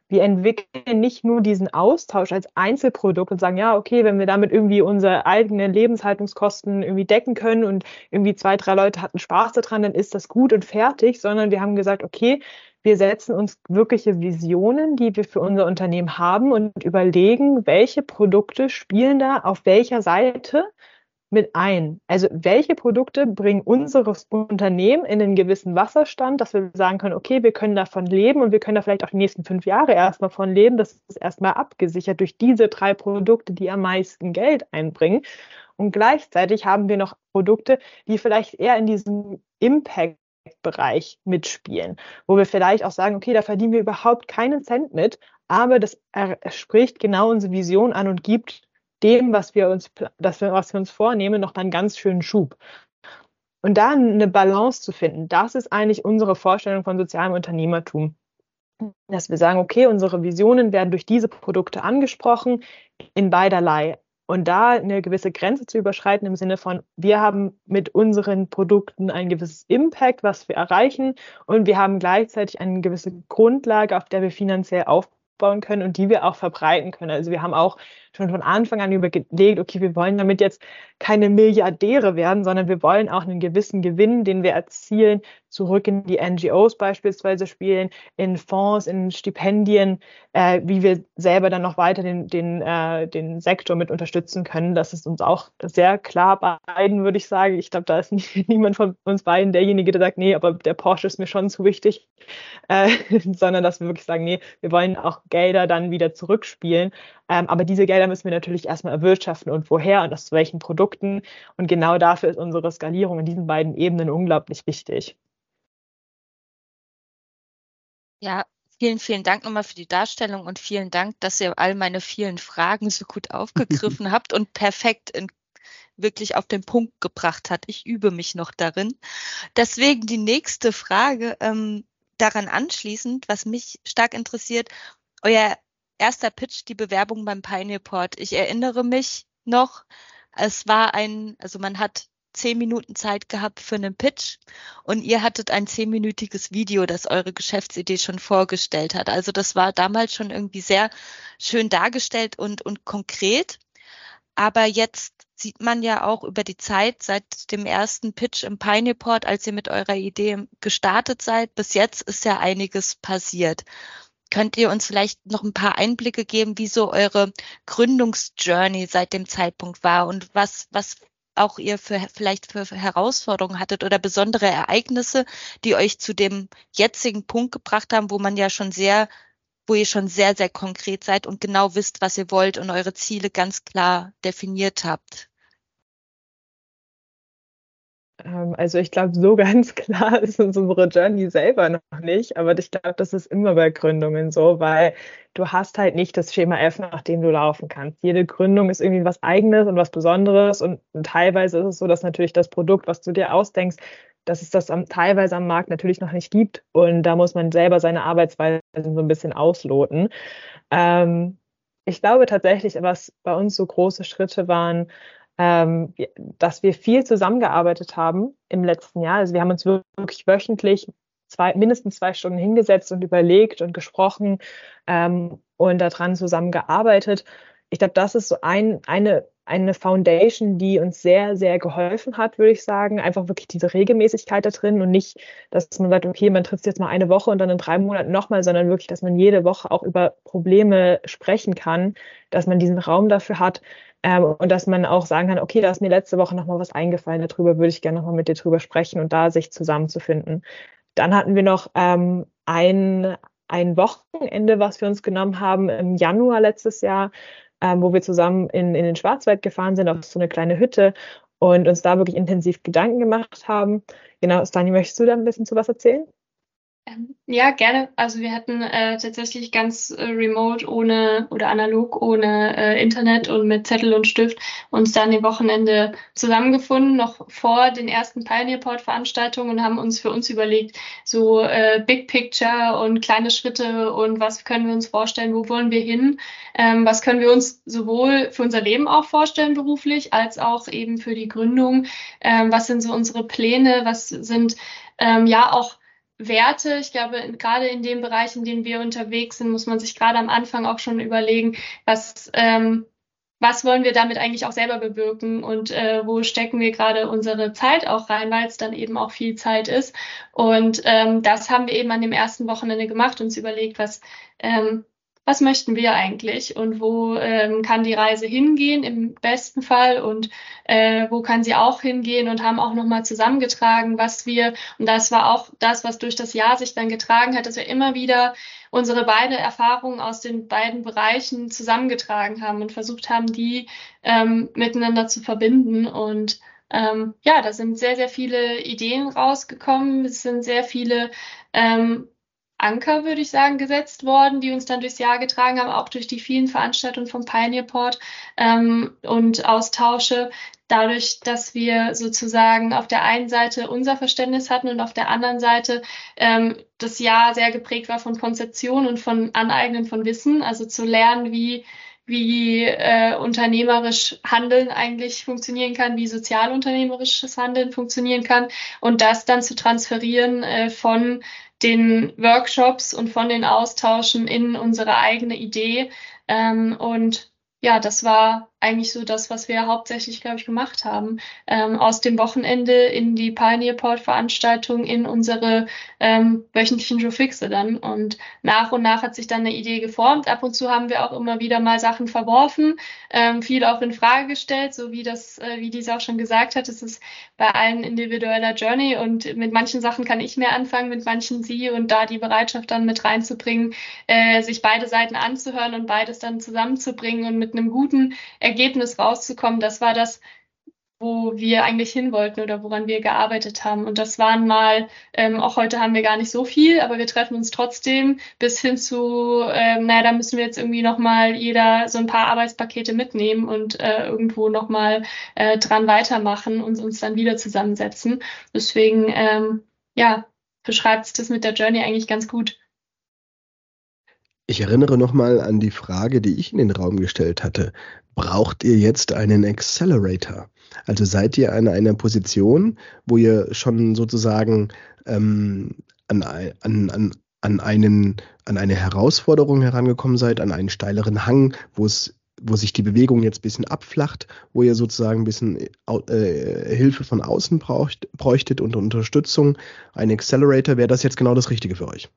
wir entwickeln nicht nur diesen Austausch als Einzelprodukt und sagen, ja, okay, wenn wir damit irgendwie unsere eigenen Lebenshaltungskosten irgendwie decken können und irgendwie zwei, drei Leute hatten Spaß daran, dann ist das gut und fertig, sondern wir haben gesagt, okay, wir setzen uns wirkliche Visionen, die wir für unser Unternehmen haben und überlegen, welche Produkte spielen da auf welcher Seite mit ein. Also welche Produkte bringen unseres Unternehmen in einen gewissen Wasserstand, dass wir sagen können, okay, wir können davon leben und wir können da vielleicht auch die nächsten fünf Jahre erstmal von leben. Das ist erstmal abgesichert durch diese drei Produkte, die am meisten Geld einbringen. Und gleichzeitig haben wir noch Produkte, die vielleicht eher in diesem Impact Bereich mitspielen, wo wir vielleicht auch sagen, okay, da verdienen wir überhaupt keinen Cent mit, aber das spricht genau unsere Vision an und gibt dem, was wir uns, das, was wir uns vornehmen, noch einen ganz schönen Schub. Und da eine Balance zu finden, das ist eigentlich unsere Vorstellung von sozialem Unternehmertum. Dass wir sagen, okay, unsere Visionen werden durch diese Produkte angesprochen in beiderlei. Und da eine gewisse Grenze zu überschreiten im Sinne von, wir haben mit unseren Produkten ein gewisses Impact, was wir erreichen, und wir haben gleichzeitig eine gewisse Grundlage, auf der wir finanziell aufbauen können und die wir auch verbreiten können. Also wir haben auch schon von Anfang an überlegt, okay, wir wollen damit jetzt keine Milliardäre werden, sondern wir wollen auch einen gewissen Gewinn, den wir erzielen, zurück in die NGOs beispielsweise spielen, in Fonds, in Stipendien, äh, wie wir selber dann noch weiter den, den, äh, den Sektor mit unterstützen können. Das ist uns auch sehr klar beiden, würde ich sagen. Ich glaube, da ist nicht, niemand von uns beiden derjenige, der sagt, nee, aber der Porsche ist mir schon zu wichtig, äh, sondern dass wir wirklich sagen, nee, wir wollen auch Gelder dann wieder zurückspielen. Ähm, aber diese Gelder müssen wir natürlich erstmal erwirtschaften und woher und aus welchen Produkten. Und genau dafür ist unsere Skalierung in diesen beiden Ebenen unglaublich wichtig. Ja, vielen, vielen Dank nochmal für die Darstellung und vielen Dank, dass ihr all meine vielen Fragen so gut aufgegriffen habt und perfekt in wirklich auf den Punkt gebracht hat. Ich übe mich noch darin. Deswegen die nächste Frage ähm, daran anschließend, was mich stark interessiert. Euer erster Pitch, die Bewerbung beim Pioneer Port. Ich erinnere mich noch, es war ein, also man hat zehn Minuten Zeit gehabt für einen Pitch und ihr hattet ein zehnminütiges Video, das eure Geschäftsidee schon vorgestellt hat. Also das war damals schon irgendwie sehr schön dargestellt und, und konkret. Aber jetzt sieht man ja auch über die Zeit seit dem ersten Pitch im Pioneer Port, als ihr mit eurer Idee gestartet seid, bis jetzt ist ja einiges passiert. Könnt ihr uns vielleicht noch ein paar Einblicke geben, wie so eure Gründungsjourney seit dem Zeitpunkt war und was, was auch ihr für, vielleicht für Herausforderungen hattet oder besondere Ereignisse, die euch zu dem jetzigen Punkt gebracht haben, wo man ja schon sehr, wo ihr schon sehr, sehr konkret seid und genau wisst, was ihr wollt und eure Ziele ganz klar definiert habt? Also ich glaube, so ganz klar ist uns unsere Journey selber noch nicht, aber ich glaube, das ist immer bei Gründungen so, weil du hast halt nicht das Schema F, nach dem du laufen kannst. Jede Gründung ist irgendwie was Eigenes und was Besonderes und, teilweise ist es so, dass natürlich das Produkt, was du dir ausdenkst, dass es das am, teilweise am Markt natürlich noch nicht gibt und da muss man selber seine Arbeitsweise so ein bisschen ausloten. Ähm, ich glaube tatsächlich, was bei uns so große Schritte waren, ähm, dass wir viel zusammengearbeitet haben im letzten Jahr. Also wir haben uns wirklich wöchentlich zwei, mindestens zwei Stunden hingesetzt und überlegt und gesprochen ähm, und daran zusammengearbeitet. Ich glaube, das ist so ein, eine, eine Foundation, die uns sehr, sehr geholfen hat, würde ich sagen. Einfach wirklich diese Regelmäßigkeit da drin und nicht, dass man sagt, okay, man trifft jetzt mal eine Woche und dann in drei Monaten nochmal, sondern wirklich, dass man jede Woche auch über Probleme sprechen kann, dass man diesen Raum dafür hat, ähm, und dass man auch sagen kann, okay, da ist mir letzte Woche nochmal was eingefallen, darüber würde ich gerne nochmal mit dir drüber sprechen und da sich zusammenzufinden. Dann hatten wir noch ähm, ein, ein Wochenende, was wir uns genommen haben im Januar letztes Jahr, ähm, wo wir zusammen in, in den Schwarzwald gefahren sind, auf so eine kleine Hütte und uns da wirklich intensiv Gedanken gemacht haben. Genau, Stani, möchtest du da ein bisschen zu was erzählen? Ähm, ja, gerne. Also wir hatten äh, tatsächlich ganz äh, remote ohne oder analog ohne äh, Internet und mit Zettel und Stift uns dann im Wochenende zusammengefunden, noch vor den ersten Pioneer Port Veranstaltungen und haben uns für uns überlegt, so äh, Big Picture und kleine Schritte und was können wir uns vorstellen, wo wollen wir hin, ähm, was können wir uns sowohl für unser Leben auch vorstellen beruflich, als auch eben für die Gründung, ähm, was sind so unsere Pläne, was sind ähm, ja auch Werte. Ich glaube, gerade in dem Bereich, in dem wir unterwegs sind, muss man sich gerade am Anfang auch schon überlegen, was, ähm, was wollen wir damit eigentlich auch selber bewirken und äh, wo stecken wir gerade unsere Zeit auch rein, weil es dann eben auch viel Zeit ist. Und ähm, das haben wir eben an dem ersten Wochenende gemacht, uns überlegt, was ähm, was möchten wir eigentlich und wo ähm, kann die Reise hingehen im besten Fall und äh, wo kann sie auch hingehen und haben auch nochmal zusammengetragen, was wir, und das war auch das, was durch das Jahr sich dann getragen hat, dass wir immer wieder unsere beiden Erfahrungen aus den beiden Bereichen zusammengetragen haben und versucht haben, die ähm, miteinander zu verbinden und ähm, ja, da sind sehr, sehr viele Ideen rausgekommen. Es sind sehr viele ähm, Anker, würde ich sagen, gesetzt worden, die uns dann durchs Jahr getragen haben, auch durch die vielen Veranstaltungen vom Pioneer Port ähm, und Austausche. Dadurch, dass wir sozusagen auf der einen Seite unser Verständnis hatten und auf der anderen Seite ähm, das Jahr sehr geprägt war von Konzeption und von Aneignen von Wissen, also zu lernen, wie wie äh, unternehmerisch Handeln eigentlich funktionieren kann, wie sozialunternehmerisches Handeln funktionieren kann und das dann zu transferieren äh, von den Workshops und von den Austauschen in unsere eigene Idee. Ähm, und ja, das war eigentlich so das, was wir hauptsächlich, glaube ich, gemacht haben. Ähm, aus dem Wochenende in die Pioneer Port Veranstaltung in unsere ähm, wöchentlichen Joe Fixe dann. Und nach und nach hat sich dann eine Idee geformt. Ab und zu haben wir auch immer wieder mal Sachen verworfen, ähm, viel auch in Frage gestellt, so wie das, äh, wie dies auch schon gesagt hat. Es ist bei allen individueller Journey und mit manchen Sachen kann ich mehr anfangen, mit manchen sie und da die Bereitschaft dann mit reinzubringen, äh, sich beide Seiten anzuhören und beides dann zusammenzubringen und mit einem guten Ergebnis rauszukommen, das war das, wo wir eigentlich hin wollten oder woran wir gearbeitet haben. Und das waren mal, ähm, auch heute haben wir gar nicht so viel, aber wir treffen uns trotzdem bis hin zu, ähm, naja, da müssen wir jetzt irgendwie nochmal jeder so ein paar Arbeitspakete mitnehmen und äh, irgendwo nochmal äh, dran weitermachen und uns dann wieder zusammensetzen. Deswegen, ähm, ja, beschreibt das mit der Journey eigentlich ganz gut. Ich erinnere nochmal an die Frage, die ich in den Raum gestellt hatte. Braucht ihr jetzt einen Accelerator? Also seid ihr an einer Position, wo ihr schon sozusagen ähm, an, an, an, an, einen, an eine Herausforderung herangekommen seid, an einen steileren Hang, wo es wo sich die Bewegung jetzt ein bisschen abflacht, wo ihr sozusagen ein bisschen äh, Hilfe von außen braucht, bräuchtet und Unterstützung, ein Accelerator, wäre das jetzt genau das Richtige für euch?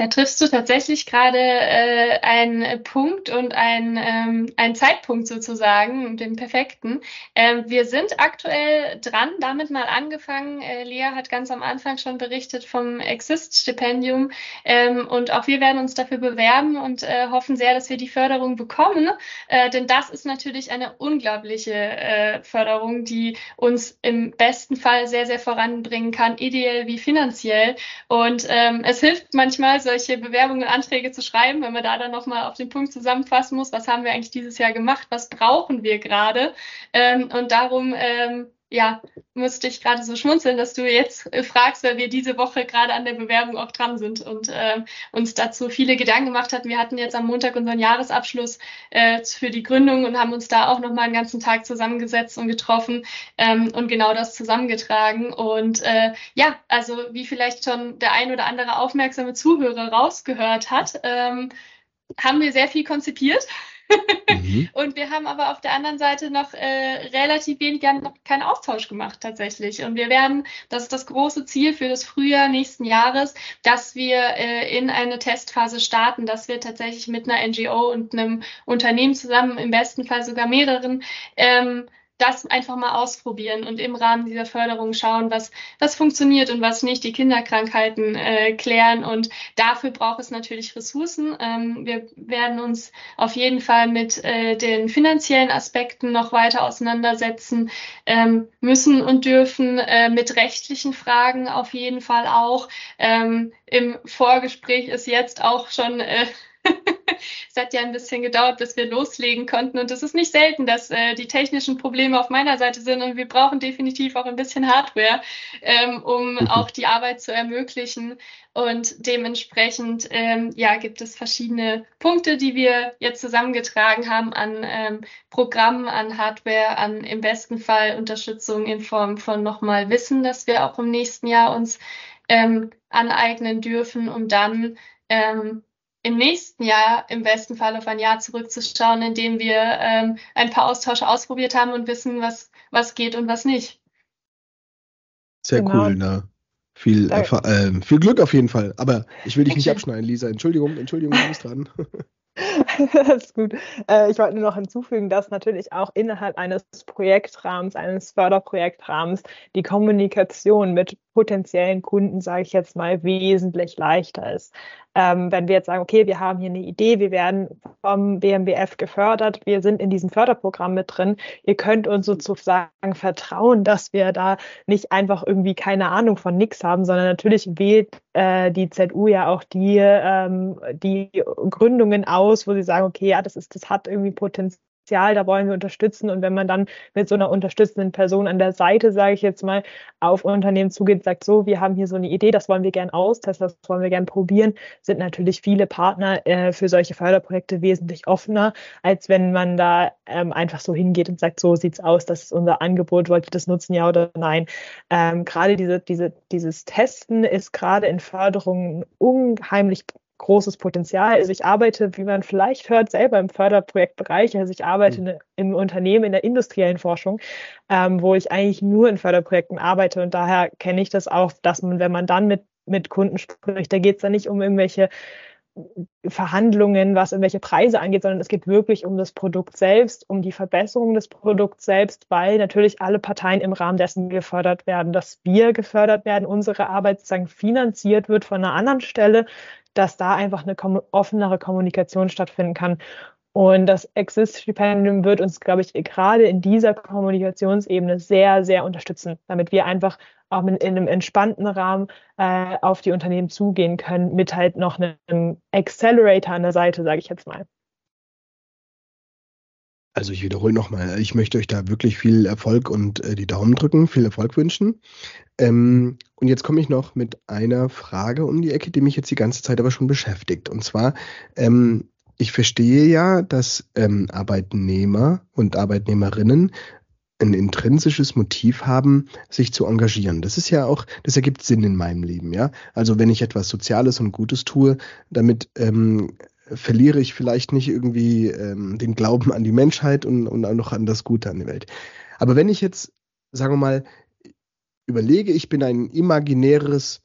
Da triffst du tatsächlich gerade äh, einen Punkt und ein, ähm, einen Zeitpunkt sozusagen, den perfekten. Ähm, wir sind aktuell dran, damit mal angefangen. Äh, Lea hat ganz am Anfang schon berichtet vom Exist-Stipendium ähm, und auch wir werden uns dafür bewerben und äh, hoffen sehr, dass wir die Förderung bekommen, äh, denn das ist natürlich eine unglaubliche äh, Förderung, die uns im besten Fall sehr, sehr voranbringen kann, ideell wie finanziell. Und ähm, es hilft manchmal, so solche Bewerbungen und Anträge zu schreiben, wenn man da dann nochmal auf den Punkt zusammenfassen muss, was haben wir eigentlich dieses Jahr gemacht, was brauchen wir gerade. Ähm, und darum ähm, ja, musste ich gerade so schmunzeln, dass du jetzt äh, fragst, weil wir diese Woche gerade an der Bewerbung auch dran sind und äh, uns dazu viele Gedanken gemacht hatten. Wir hatten jetzt am Montag unseren Jahresabschluss äh, für die Gründung und haben uns da auch nochmal einen ganzen Tag zusammengesetzt und getroffen ähm, und genau das zusammengetragen. Und äh, ja, also wie vielleicht schon der ein oder andere aufmerksame Zuhörer rausgehört hat, ähm, haben wir sehr viel konzipiert Mhm. und wir haben aber auf der anderen Seite noch äh, relativ wenig, wir haben noch keinen Austausch gemacht tatsächlich. Und wir werden, das ist das große Ziel für das Frühjahr nächsten Jahres, dass wir äh, in eine Testphase starten, dass wir tatsächlich mit einer NGO und einem Unternehmen zusammen, im besten Fall sogar mehreren, ähm, das einfach mal ausprobieren und im Rahmen dieser Förderung schauen, was, was funktioniert und was nicht, die Kinderkrankheiten äh, klären. Und dafür braucht es natürlich Ressourcen. Ähm, wir werden uns auf jeden Fall mit äh, den finanziellen Aspekten noch weiter auseinandersetzen ähm, müssen und dürfen, äh, mit rechtlichen Fragen auf jeden Fall auch. Ähm, Im Vorgespräch ist jetzt auch schon äh, es hat ja ein bisschen gedauert, bis wir loslegen konnten. Und es ist nicht selten, dass äh, die technischen Probleme auf meiner Seite sind. Und wir brauchen definitiv auch ein bisschen Hardware, ähm, um mhm. auch die Arbeit zu ermöglichen. Und dementsprechend ähm, ja, gibt es verschiedene Punkte, die wir jetzt zusammengetragen haben an ähm, Programmen, an Hardware, an im besten Fall Unterstützung in Form von nochmal Wissen, dass wir auch im nächsten Jahr uns ähm, aneignen dürfen, um dann ähm, im nächsten Jahr im besten Fall auf ein Jahr zurückzuschauen, in dem wir ähm, ein paar Austausche ausprobiert haben und wissen, was, was geht und was nicht. Sehr genau. cool, ne? Viel, äh, viel Glück auf jeden Fall. Aber ich will dich nicht abschneiden, Lisa. Entschuldigung, Entschuldigung, du bist dran. das ist gut. Äh, ich wollte nur noch hinzufügen, dass natürlich auch innerhalb eines Projektrahmens, eines Förderprojektrahmens, die Kommunikation mit potenziellen Kunden, sage ich jetzt mal, wesentlich leichter ist. Ähm, wenn wir jetzt sagen, okay, wir haben hier eine Idee, wir werden vom BMBF gefördert, wir sind in diesem Förderprogramm mit drin, ihr könnt uns sozusagen vertrauen, dass wir da nicht einfach irgendwie keine Ahnung von nichts haben, sondern natürlich wählt äh, die ZU ja auch die, ähm, die Gründungen aus, wo sie sagen, okay, ja, das ist, das hat irgendwie Potenzial Potenzial, da wollen wir unterstützen. Und wenn man dann mit so einer unterstützenden Person an der Seite, sage ich jetzt mal, auf Unternehmen zugeht, sagt so, wir haben hier so eine Idee, das wollen wir gern austesten, das wollen wir gern probieren, sind natürlich viele Partner äh, für solche Förderprojekte wesentlich offener, als wenn man da ähm, einfach so hingeht und sagt, so sieht's aus, das ist unser Angebot, wollt ihr das nutzen, ja oder nein. Ähm, gerade diese, diese, dieses Testen ist gerade in Förderungen unheimlich großes Potenzial. Also ich arbeite, wie man vielleicht hört, selber im Förderprojektbereich. Also ich arbeite mhm. im Unternehmen in der industriellen Forschung, ähm, wo ich eigentlich nur in Förderprojekten arbeite. Und daher kenne ich das auch, dass man, wenn man dann mit, mit Kunden spricht, da geht es dann nicht um irgendwelche Verhandlungen, was irgendwelche Preise angeht, sondern es geht wirklich um das Produkt selbst, um die Verbesserung des Produkts selbst, weil natürlich alle Parteien im Rahmen dessen gefördert werden, dass wir gefördert werden, unsere Arbeit sozusagen finanziert wird von einer anderen Stelle, dass da einfach eine offenere Kommunikation stattfinden kann. Und das Exist-Stipendium wird uns, glaube ich, gerade in dieser Kommunikationsebene sehr, sehr unterstützen, damit wir einfach auch in einem entspannten Rahmen äh, auf die Unternehmen zugehen können, mit halt noch einem Accelerator an der Seite, sage ich jetzt mal. Also ich wiederhole nochmal, ich möchte euch da wirklich viel Erfolg und äh, die Daumen drücken, viel Erfolg wünschen. Ähm, und jetzt komme ich noch mit einer Frage um die Ecke, die mich jetzt die ganze Zeit aber schon beschäftigt. Und zwar, ähm, ich verstehe ja, dass ähm, Arbeitnehmer und Arbeitnehmerinnen ein intrinsisches Motiv haben, sich zu engagieren. Das ist ja auch, das ergibt Sinn in meinem Leben, ja. Also wenn ich etwas Soziales und Gutes tue, damit ähm, verliere ich vielleicht nicht irgendwie ähm, den Glauben an die Menschheit und, und auch noch an das Gute an der Welt. Aber wenn ich jetzt, sagen wir mal, überlege, ich bin ein imaginäres,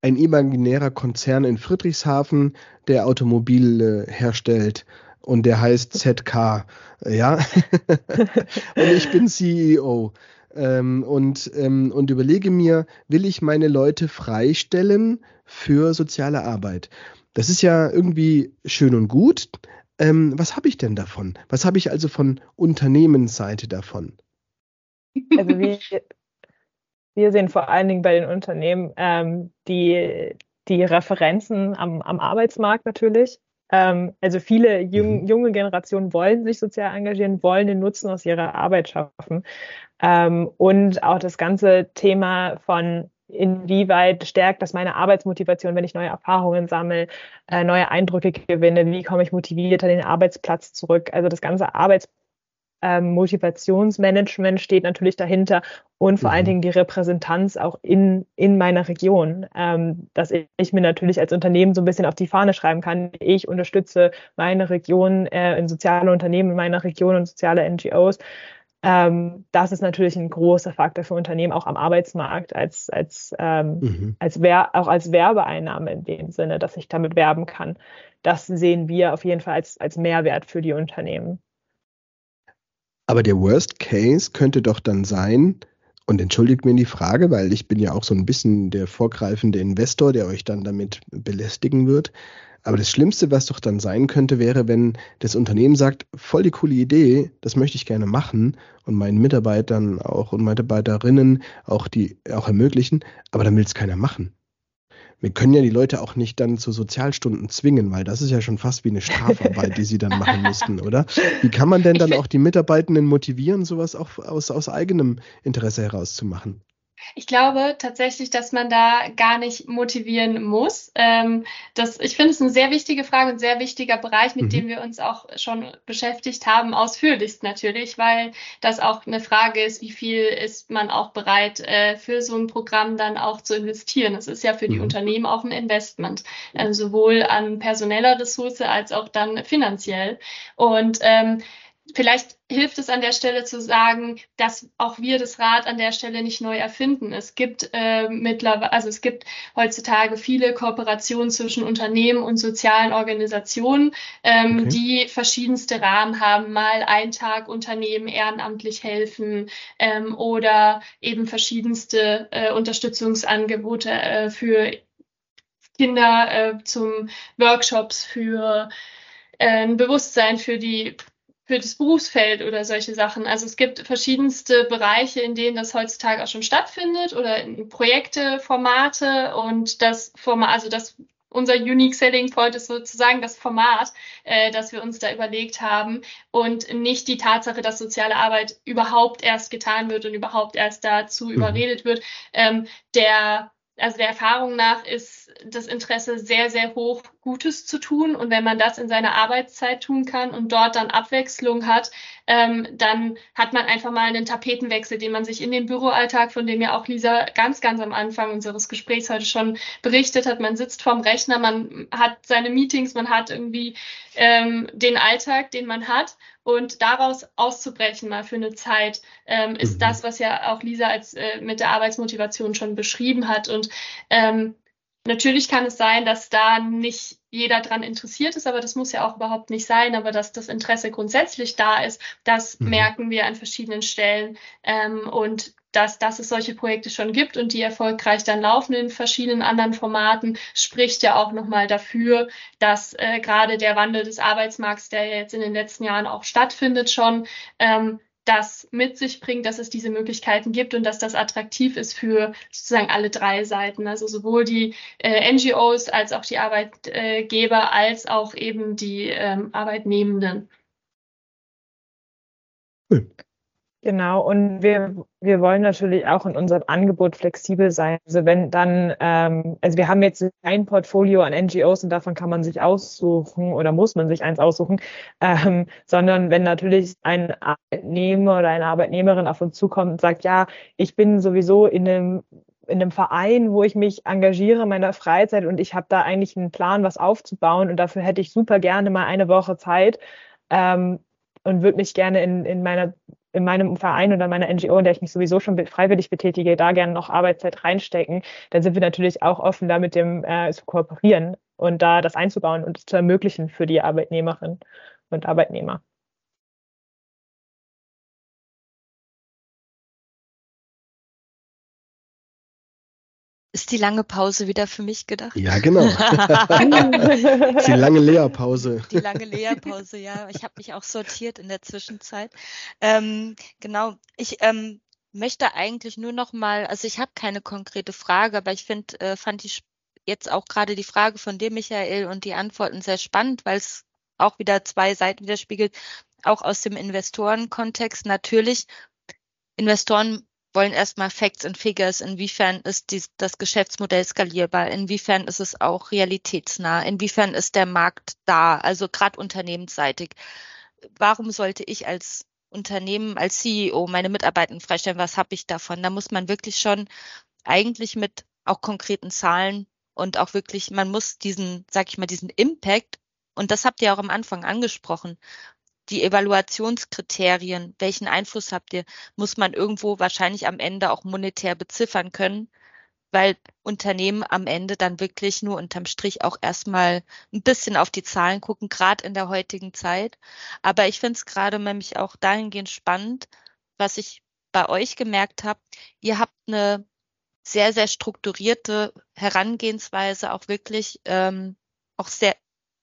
ein imaginärer Konzern in Friedrichshafen, der Automobile herstellt und der heißt ZK, ja, und ich bin CEO. Ähm, und, ähm, und überlege mir, will ich meine Leute freistellen für soziale Arbeit? Das ist ja irgendwie schön und gut. Ähm, was habe ich denn davon? Was habe ich also von Unternehmensseite davon? Also wir, wir sehen vor allen Dingen bei den Unternehmen ähm, die, die Referenzen am, am Arbeitsmarkt natürlich. Ähm, also viele jung, mhm. junge Generationen wollen sich sozial engagieren, wollen den Nutzen aus ihrer Arbeit schaffen. Ähm, und auch das ganze Thema von inwieweit stärkt das meine Arbeitsmotivation, wenn ich neue Erfahrungen sammle, äh, neue Eindrücke gewinne, wie komme ich motiviert an den Arbeitsplatz zurück. Also das ganze Arbeitsmotivationsmanagement ähm, steht natürlich dahinter und vor mhm. allen Dingen die Repräsentanz auch in, in meiner Region, ähm, dass ich, ich, mir natürlich als Unternehmen so ein bisschen auf die Fahne schreiben kann. Ich unterstütze meine Region äh, in soziale Unternehmen in meiner Region und soziale NGOs ähm, das ist natürlich ein großer Faktor für Unternehmen auch am Arbeitsmarkt als als ähm, mhm. als auch als Werbeeinnahme in dem Sinne, dass ich damit werben kann. Das sehen wir auf jeden Fall als als Mehrwert für die Unternehmen. Aber der Worst Case könnte doch dann sein, und entschuldigt mir die Frage, weil ich bin ja auch so ein bisschen der vorgreifende Investor, der euch dann damit belästigen wird. Aber das Schlimmste, was doch dann sein könnte, wäre, wenn das Unternehmen sagt, voll die coole Idee, das möchte ich gerne machen und meinen Mitarbeitern auch und Mitarbeiterinnen auch die auch ermöglichen, aber dann will es keiner machen wir können ja die Leute auch nicht dann zu Sozialstunden zwingen, weil das ist ja schon fast wie eine Strafarbeit, die sie dann machen müssten, oder? Wie kann man denn dann auch die Mitarbeitenden motivieren, sowas auch aus, aus eigenem Interesse herauszumachen? Ich glaube tatsächlich, dass man da gar nicht motivieren muss. Ähm, das, ich finde es eine sehr wichtige Frage und sehr wichtiger Bereich, mit mhm. dem wir uns auch schon beschäftigt haben, ausführlichst natürlich, weil das auch eine Frage ist, wie viel ist man auch bereit, äh, für so ein Programm dann auch zu investieren. Es ist ja für die mhm. Unternehmen auch ein Investment, äh, sowohl an personeller Ressource als auch dann finanziell. Und ähm, Vielleicht hilft es an der Stelle zu sagen, dass auch wir das Rad an der Stelle nicht neu erfinden. Es gibt äh, mittlerweile, also es gibt heutzutage viele Kooperationen zwischen Unternehmen und sozialen Organisationen, ähm, okay. die verschiedenste Rahmen haben. Mal ein Tag Unternehmen ehrenamtlich helfen ähm, oder eben verschiedenste äh, Unterstützungsangebote äh, für Kinder äh, zum Workshops für äh, ein Bewusstsein für die für das Berufsfeld oder solche Sachen. Also es gibt verschiedenste Bereiche, in denen das heutzutage auch schon stattfindet oder Projekte, Formate und das Format, also das unser Unique Selling Point ist sozusagen das Format, äh, das wir uns da überlegt haben und nicht die Tatsache, dass soziale Arbeit überhaupt erst getan wird und überhaupt erst dazu mhm. überredet wird. Ähm, der also der Erfahrung nach ist das Interesse sehr, sehr hoch, Gutes zu tun. Und wenn man das in seiner Arbeitszeit tun kann und dort dann Abwechslung hat, ähm, dann hat man einfach mal einen Tapetenwechsel, den man sich in den Büroalltag, von dem ja auch Lisa ganz, ganz am Anfang unseres Gesprächs heute schon berichtet hat. Man sitzt vorm Rechner, man hat seine Meetings, man hat irgendwie ähm, den Alltag, den man hat. Und daraus auszubrechen mal für eine Zeit ähm, ist mhm. das, was ja auch Lisa als äh, mit der Arbeitsmotivation schon beschrieben hat. Und ähm, Natürlich kann es sein, dass da nicht jeder dran interessiert ist, aber das muss ja auch überhaupt nicht sein. Aber dass das Interesse grundsätzlich da ist, das mhm. merken wir an verschiedenen Stellen. Ähm, und dass, dass es solche Projekte schon gibt und die erfolgreich dann laufen in verschiedenen anderen Formaten, spricht ja auch nochmal dafür, dass äh, gerade der Wandel des Arbeitsmarkts, der ja jetzt in den letzten Jahren auch stattfindet, schon ähm, das mit sich bringt, dass es diese Möglichkeiten gibt und dass das attraktiv ist für sozusagen alle drei Seiten, also sowohl die äh, NGOs als auch die Arbeitgeber als auch eben die ähm, Arbeitnehmenden. Cool. Genau, und wir, wir wollen natürlich auch in unserem Angebot flexibel sein. Also wenn dann, ähm, also wir haben jetzt ein Portfolio an NGOs und davon kann man sich aussuchen oder muss man sich eins aussuchen, ähm, sondern wenn natürlich ein Arbeitnehmer oder eine Arbeitnehmerin auf uns zukommt und sagt, ja, ich bin sowieso in einem in einem Verein, wo ich mich engagiere in meiner Freizeit und ich habe da eigentlich einen Plan, was aufzubauen und dafür hätte ich super gerne mal eine Woche Zeit ähm, und würde mich gerne in, in meiner in meinem Verein oder meiner NGO, in der ich mich sowieso schon freiwillig betätige, da gerne noch Arbeitszeit reinstecken, dann sind wir natürlich auch offen, da mit dem äh, zu kooperieren und da das einzubauen und zu ermöglichen für die Arbeitnehmerinnen und Arbeitnehmer. Ist die lange Pause wieder für mich gedacht? Ja, genau. die lange Lehrpause. Die lange Lehrpause, ja. Ich habe mich auch sortiert in der Zwischenzeit. Ähm, genau. Ich ähm, möchte eigentlich nur noch mal, also ich habe keine konkrete Frage, aber ich finde, äh, fand die jetzt auch gerade die Frage von dir, Michael, und die Antworten sehr spannend, weil es auch wieder zwei Seiten widerspiegelt, auch aus dem Investorenkontext. Natürlich, Investoren wollen erstmal Facts and Figures, inwiefern ist dies, das Geschäftsmodell skalierbar, inwiefern ist es auch realitätsnah, inwiefern ist der Markt da, also gerade unternehmensseitig. Warum sollte ich als Unternehmen, als CEO meine Mitarbeiter freistellen, was habe ich davon? Da muss man wirklich schon eigentlich mit auch konkreten Zahlen und auch wirklich, man muss diesen, sag ich mal, diesen Impact, und das habt ihr auch am Anfang angesprochen, die Evaluationskriterien, welchen Einfluss habt ihr, muss man irgendwo wahrscheinlich am Ende auch monetär beziffern können. weil Unternehmen am Ende dann wirklich nur unterm Strich auch erstmal ein bisschen auf die Zahlen gucken, gerade in der heutigen Zeit. Aber ich finde es gerade nämlich auch dahingehend spannend, was ich bei euch gemerkt habe, ihr habt eine sehr, sehr strukturierte Herangehensweise, auch wirklich ähm, auch sehr,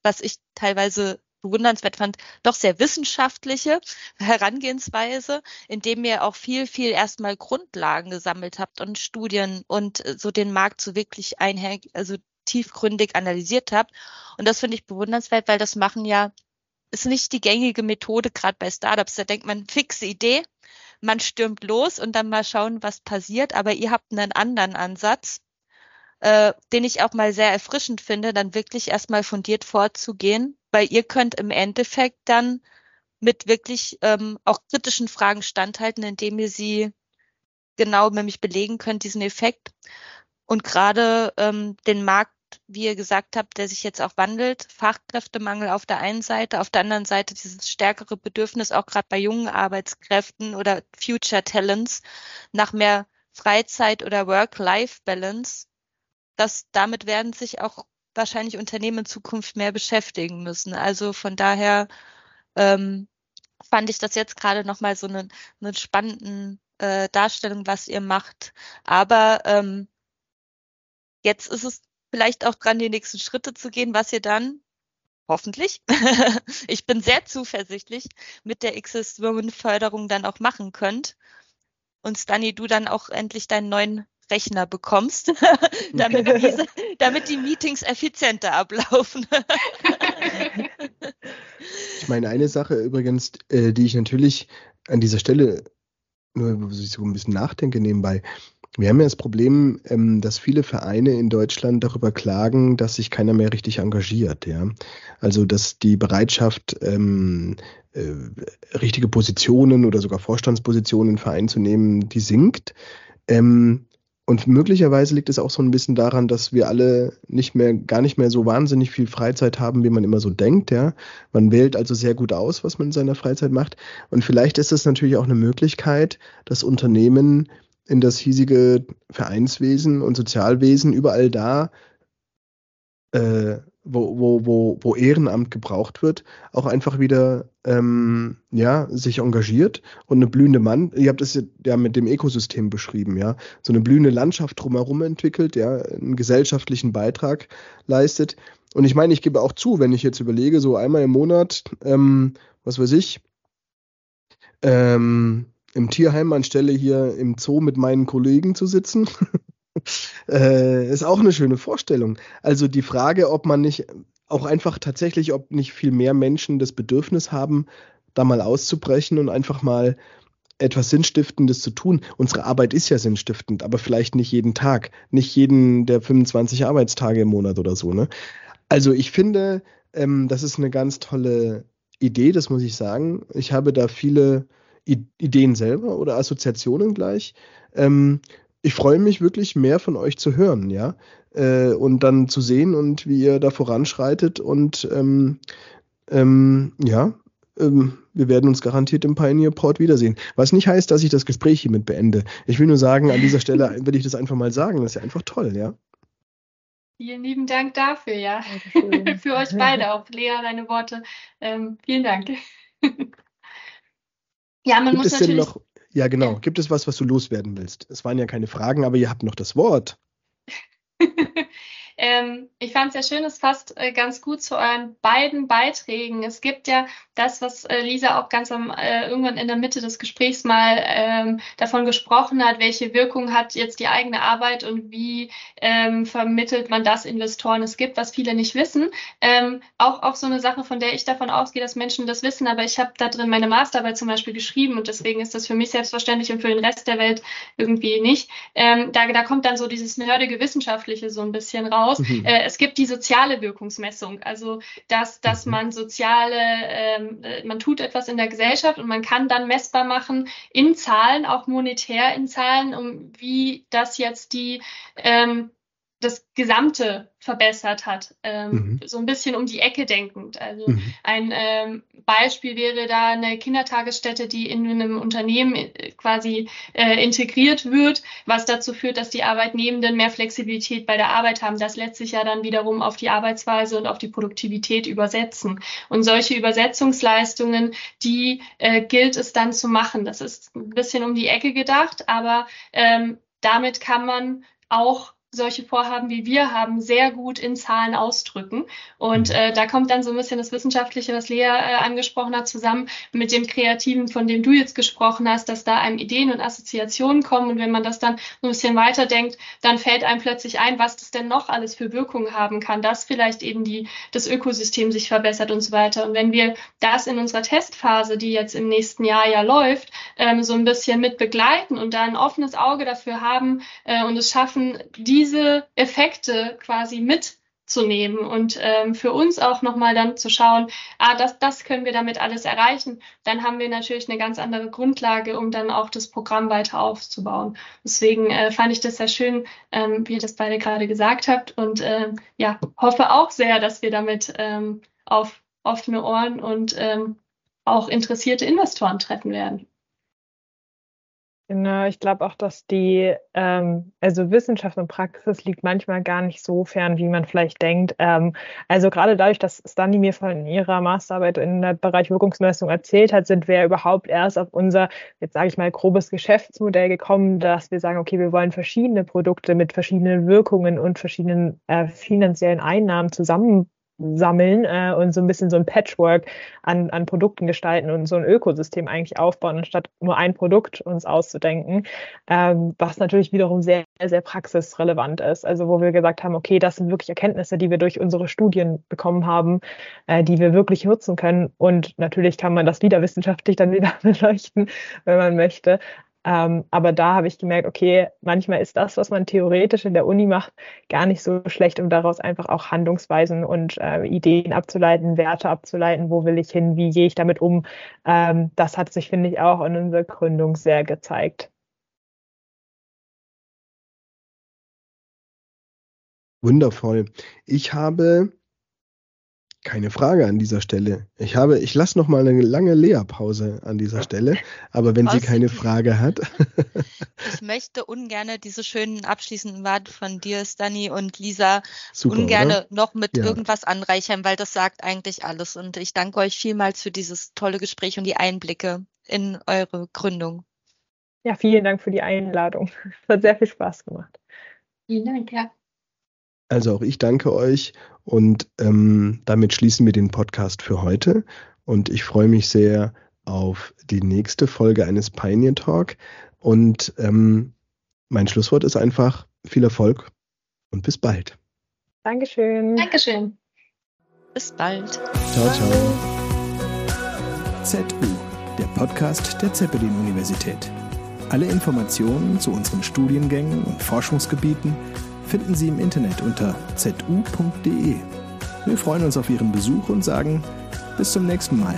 was ich teilweise bewundernswert fand, doch sehr wissenschaftliche Herangehensweise, indem ihr auch viel, viel erstmal Grundlagen gesammelt habt und Studien und äh, so den Markt so wirklich einher, also tiefgründig analysiert habt. Und das finde ich bewundernswert, weil das machen ja, ist nicht die gängige Methode, gerade bei Startups. Da denkt man, fixe Idee, man stürmt los und dann mal schauen, was passiert. Aber ihr habt einen anderen Ansatz, äh, den ich auch mal sehr erfrischend finde, dann wirklich erstmal fundiert vorzugehen, weil ihr könnt im Endeffekt dann mit wirklich ähm, auch kritischen Fragen standhalten, indem ihr sie genau nämlich belegen könnt, diesen Effekt. Und gerade ähm, den Markt, wie ihr gesagt habt, der sich jetzt auch wandelt, Fachkräftemangel auf der einen Seite, auf der anderen Seite dieses stärkere Bedürfnis auch gerade bei jungen Arbeitskräften oder Future Talents nach mehr Freizeit oder Work-Life-Balance dass damit werden sich auch wahrscheinlich Unternehmen in Zukunft mehr beschäftigen müssen. Also von daher ähm, fand ich das jetzt gerade nochmal so eine, eine spannenden äh, Darstellung, was ihr macht. Aber ähm, jetzt ist es vielleicht auch dran, die nächsten Schritte zu gehen, was ihr dann hoffentlich, ich bin sehr zuversichtlich, mit der Exist Women Förderung dann auch machen könnt. Und Stani, du dann auch endlich deinen neuen Rechner bekommst, damit, diese, damit die Meetings effizienter ablaufen. ich meine, eine Sache übrigens, äh, die ich natürlich an dieser Stelle nur so ein bisschen nachdenke nebenbei. Wir haben ja das Problem, ähm, dass viele Vereine in Deutschland darüber klagen, dass sich keiner mehr richtig engagiert. Ja? Also dass die Bereitschaft, ähm, äh, richtige Positionen oder sogar Vorstandspositionen in Vereinen zu nehmen, die sinkt. Ähm, und möglicherweise liegt es auch so ein bisschen daran, dass wir alle nicht mehr, gar nicht mehr so wahnsinnig viel Freizeit haben, wie man immer so denkt, ja. Man wählt also sehr gut aus, was man in seiner Freizeit macht. Und vielleicht ist es natürlich auch eine Möglichkeit, dass Unternehmen in das hiesige Vereinswesen und Sozialwesen überall da äh, wo, wo, wo, wo Ehrenamt gebraucht wird, auch einfach wieder ähm, ja, sich engagiert und eine blühende Mann, ihr habt es ja mit dem Ökosystem beschrieben, ja, so eine blühende Landschaft drumherum entwickelt, ja, einen gesellschaftlichen Beitrag leistet. Und ich meine, ich gebe auch zu, wenn ich jetzt überlege, so einmal im Monat, ähm, was weiß ich, ähm, im Tierheim anstelle hier im Zoo mit meinen Kollegen zu sitzen, äh, ist auch eine schöne Vorstellung. Also die Frage, ob man nicht auch einfach tatsächlich, ob nicht viel mehr Menschen das Bedürfnis haben, da mal auszubrechen und einfach mal etwas Sinnstiftendes zu tun. Unsere Arbeit ist ja sinnstiftend, aber vielleicht nicht jeden Tag, nicht jeden der 25 Arbeitstage im Monat oder so. Ne? Also ich finde, ähm, das ist eine ganz tolle Idee, das muss ich sagen. Ich habe da viele I Ideen selber oder Assoziationen gleich. Ähm, ich freue mich wirklich mehr von euch zu hören, ja. Äh, und dann zu sehen und wie ihr da voranschreitet und ähm, ähm, ja, ähm, wir werden uns garantiert im Pioneer Port wiedersehen. Was nicht heißt, dass ich das Gespräch hiermit beende. Ich will nur sagen, an dieser Stelle will ich das einfach mal sagen. Das ist ja einfach toll, ja. Vielen lieben Dank dafür, ja. Für euch beide auch. Lea, deine Worte. Ähm, vielen Dank. ja, man Gibt muss natürlich. Noch, ja, genau. Gibt es was, was du loswerden willst? Es waren ja keine Fragen, aber ihr habt noch das Wort. Ähm, ich fand es ja schön, es passt äh, ganz gut zu euren beiden Beiträgen. Es gibt ja das, was äh, Lisa auch ganz am äh, irgendwann in der Mitte des Gesprächs mal ähm, davon gesprochen hat, welche Wirkung hat jetzt die eigene Arbeit und wie ähm, vermittelt man das Investoren. Es gibt, was viele nicht wissen. Ähm, auch, auch so eine Sache, von der ich davon ausgehe, dass Menschen das wissen, aber ich habe da drin meine Masterarbeit zum Beispiel geschrieben und deswegen ist das für mich selbstverständlich und für den Rest der Welt irgendwie nicht. Ähm, da, da kommt dann so dieses nerdige Wissenschaftliche so ein bisschen raus raus. Mhm. Äh, es gibt die soziale Wirkungsmessung, also dass, dass mhm. man soziale, ähm, äh, man tut etwas in der Gesellschaft und man kann dann messbar machen in Zahlen, auch monetär in Zahlen, um wie das jetzt die ähm, das Gesamte verbessert hat. Ähm, mhm. So ein bisschen um die Ecke denkend. Also mhm. ein ähm, Beispiel wäre da eine Kindertagesstätte, die in einem Unternehmen äh, quasi äh, integriert wird, was dazu führt, dass die Arbeitnehmenden mehr Flexibilität bei der Arbeit haben. Das lässt sich ja dann wiederum auf die Arbeitsweise und auf die Produktivität übersetzen. Und solche Übersetzungsleistungen, die äh, gilt es dann zu machen. Das ist ein bisschen um die Ecke gedacht, aber ähm, damit kann man auch solche Vorhaben wie wir haben, sehr gut in Zahlen ausdrücken. Und mhm. äh, da kommt dann so ein bisschen das Wissenschaftliche, was Lea äh, angesprochen hat, zusammen mit dem Kreativen, von dem du jetzt gesprochen hast, dass da einem Ideen und Assoziationen kommen. Und wenn man das dann so ein bisschen weiterdenkt, dann fällt einem plötzlich ein, was das denn noch alles für Wirkungen haben kann, dass vielleicht eben die, das Ökosystem sich verbessert und so weiter. Und wenn wir das in unserer Testphase, die jetzt im nächsten Jahr ja läuft, ähm, so ein bisschen mit begleiten und da ein offenes Auge dafür haben äh, und es schaffen, die diese Effekte quasi mitzunehmen und ähm, für uns auch nochmal dann zu schauen, ah, das, das können wir damit alles erreichen, dann haben wir natürlich eine ganz andere Grundlage, um dann auch das Programm weiter aufzubauen. Deswegen äh, fand ich das sehr schön, ähm, wie ihr das beide gerade gesagt habt und äh, ja, hoffe auch sehr, dass wir damit ähm, auf offene Ohren und ähm, auch interessierte Investoren treffen werden. Genau, ich glaube auch, dass die, ähm, also Wissenschaft und Praxis liegt manchmal gar nicht so fern, wie man vielleicht denkt. Ähm, also gerade dadurch, dass Stani mir von ihrer Masterarbeit in der Bereich Wirkungsmessung erzählt hat, sind wir überhaupt erst auf unser, jetzt sage ich mal, grobes Geschäftsmodell gekommen, dass wir sagen, okay, wir wollen verschiedene Produkte mit verschiedenen Wirkungen und verschiedenen äh, finanziellen Einnahmen zusammen sammeln äh, und so ein bisschen so ein Patchwork an, an Produkten gestalten und so ein Ökosystem eigentlich aufbauen, anstatt nur ein Produkt uns auszudenken, ähm, was natürlich wiederum sehr, sehr praxisrelevant ist. Also wo wir gesagt haben, okay, das sind wirklich Erkenntnisse, die wir durch unsere Studien bekommen haben, äh, die wir wirklich nutzen können. Und natürlich kann man das wieder wissenschaftlich dann wieder beleuchten, wenn man möchte. Ähm, aber da habe ich gemerkt, okay, manchmal ist das, was man theoretisch in der Uni macht, gar nicht so schlecht, um daraus einfach auch Handlungsweisen und äh, Ideen abzuleiten, Werte abzuleiten, wo will ich hin, wie gehe ich damit um. Ähm, das hat sich, finde ich, auch in unserer Gründung sehr gezeigt. Wundervoll. Ich habe keine Frage an dieser Stelle. Ich habe, ich lasse noch mal eine lange Lehrpause an dieser Stelle, aber wenn sie keine Frage hat. ich möchte ungern diese schönen abschließenden Worte von dir, Stani und Lisa, Super, ungern noch mit ja. irgendwas anreichern, weil das sagt eigentlich alles. Und ich danke euch vielmals für dieses tolle Gespräch und die Einblicke in eure Gründung. Ja, vielen Dank für die Einladung. Es hat sehr viel Spaß gemacht. Vielen Dank, ja. Also auch ich danke euch und ähm, damit schließen wir den Podcast für heute. Und ich freue mich sehr auf die nächste Folge eines Pioneer Talk. Und ähm, mein Schlusswort ist einfach viel Erfolg und bis bald. Dankeschön. Dankeschön. Bis bald. Ciao, ciao. ZU, der Podcast der Zeppelin-Universität. Alle Informationen zu unseren Studiengängen und Forschungsgebieten finden Sie im Internet unter zu.de. Wir freuen uns auf Ihren Besuch und sagen bis zum nächsten Mal.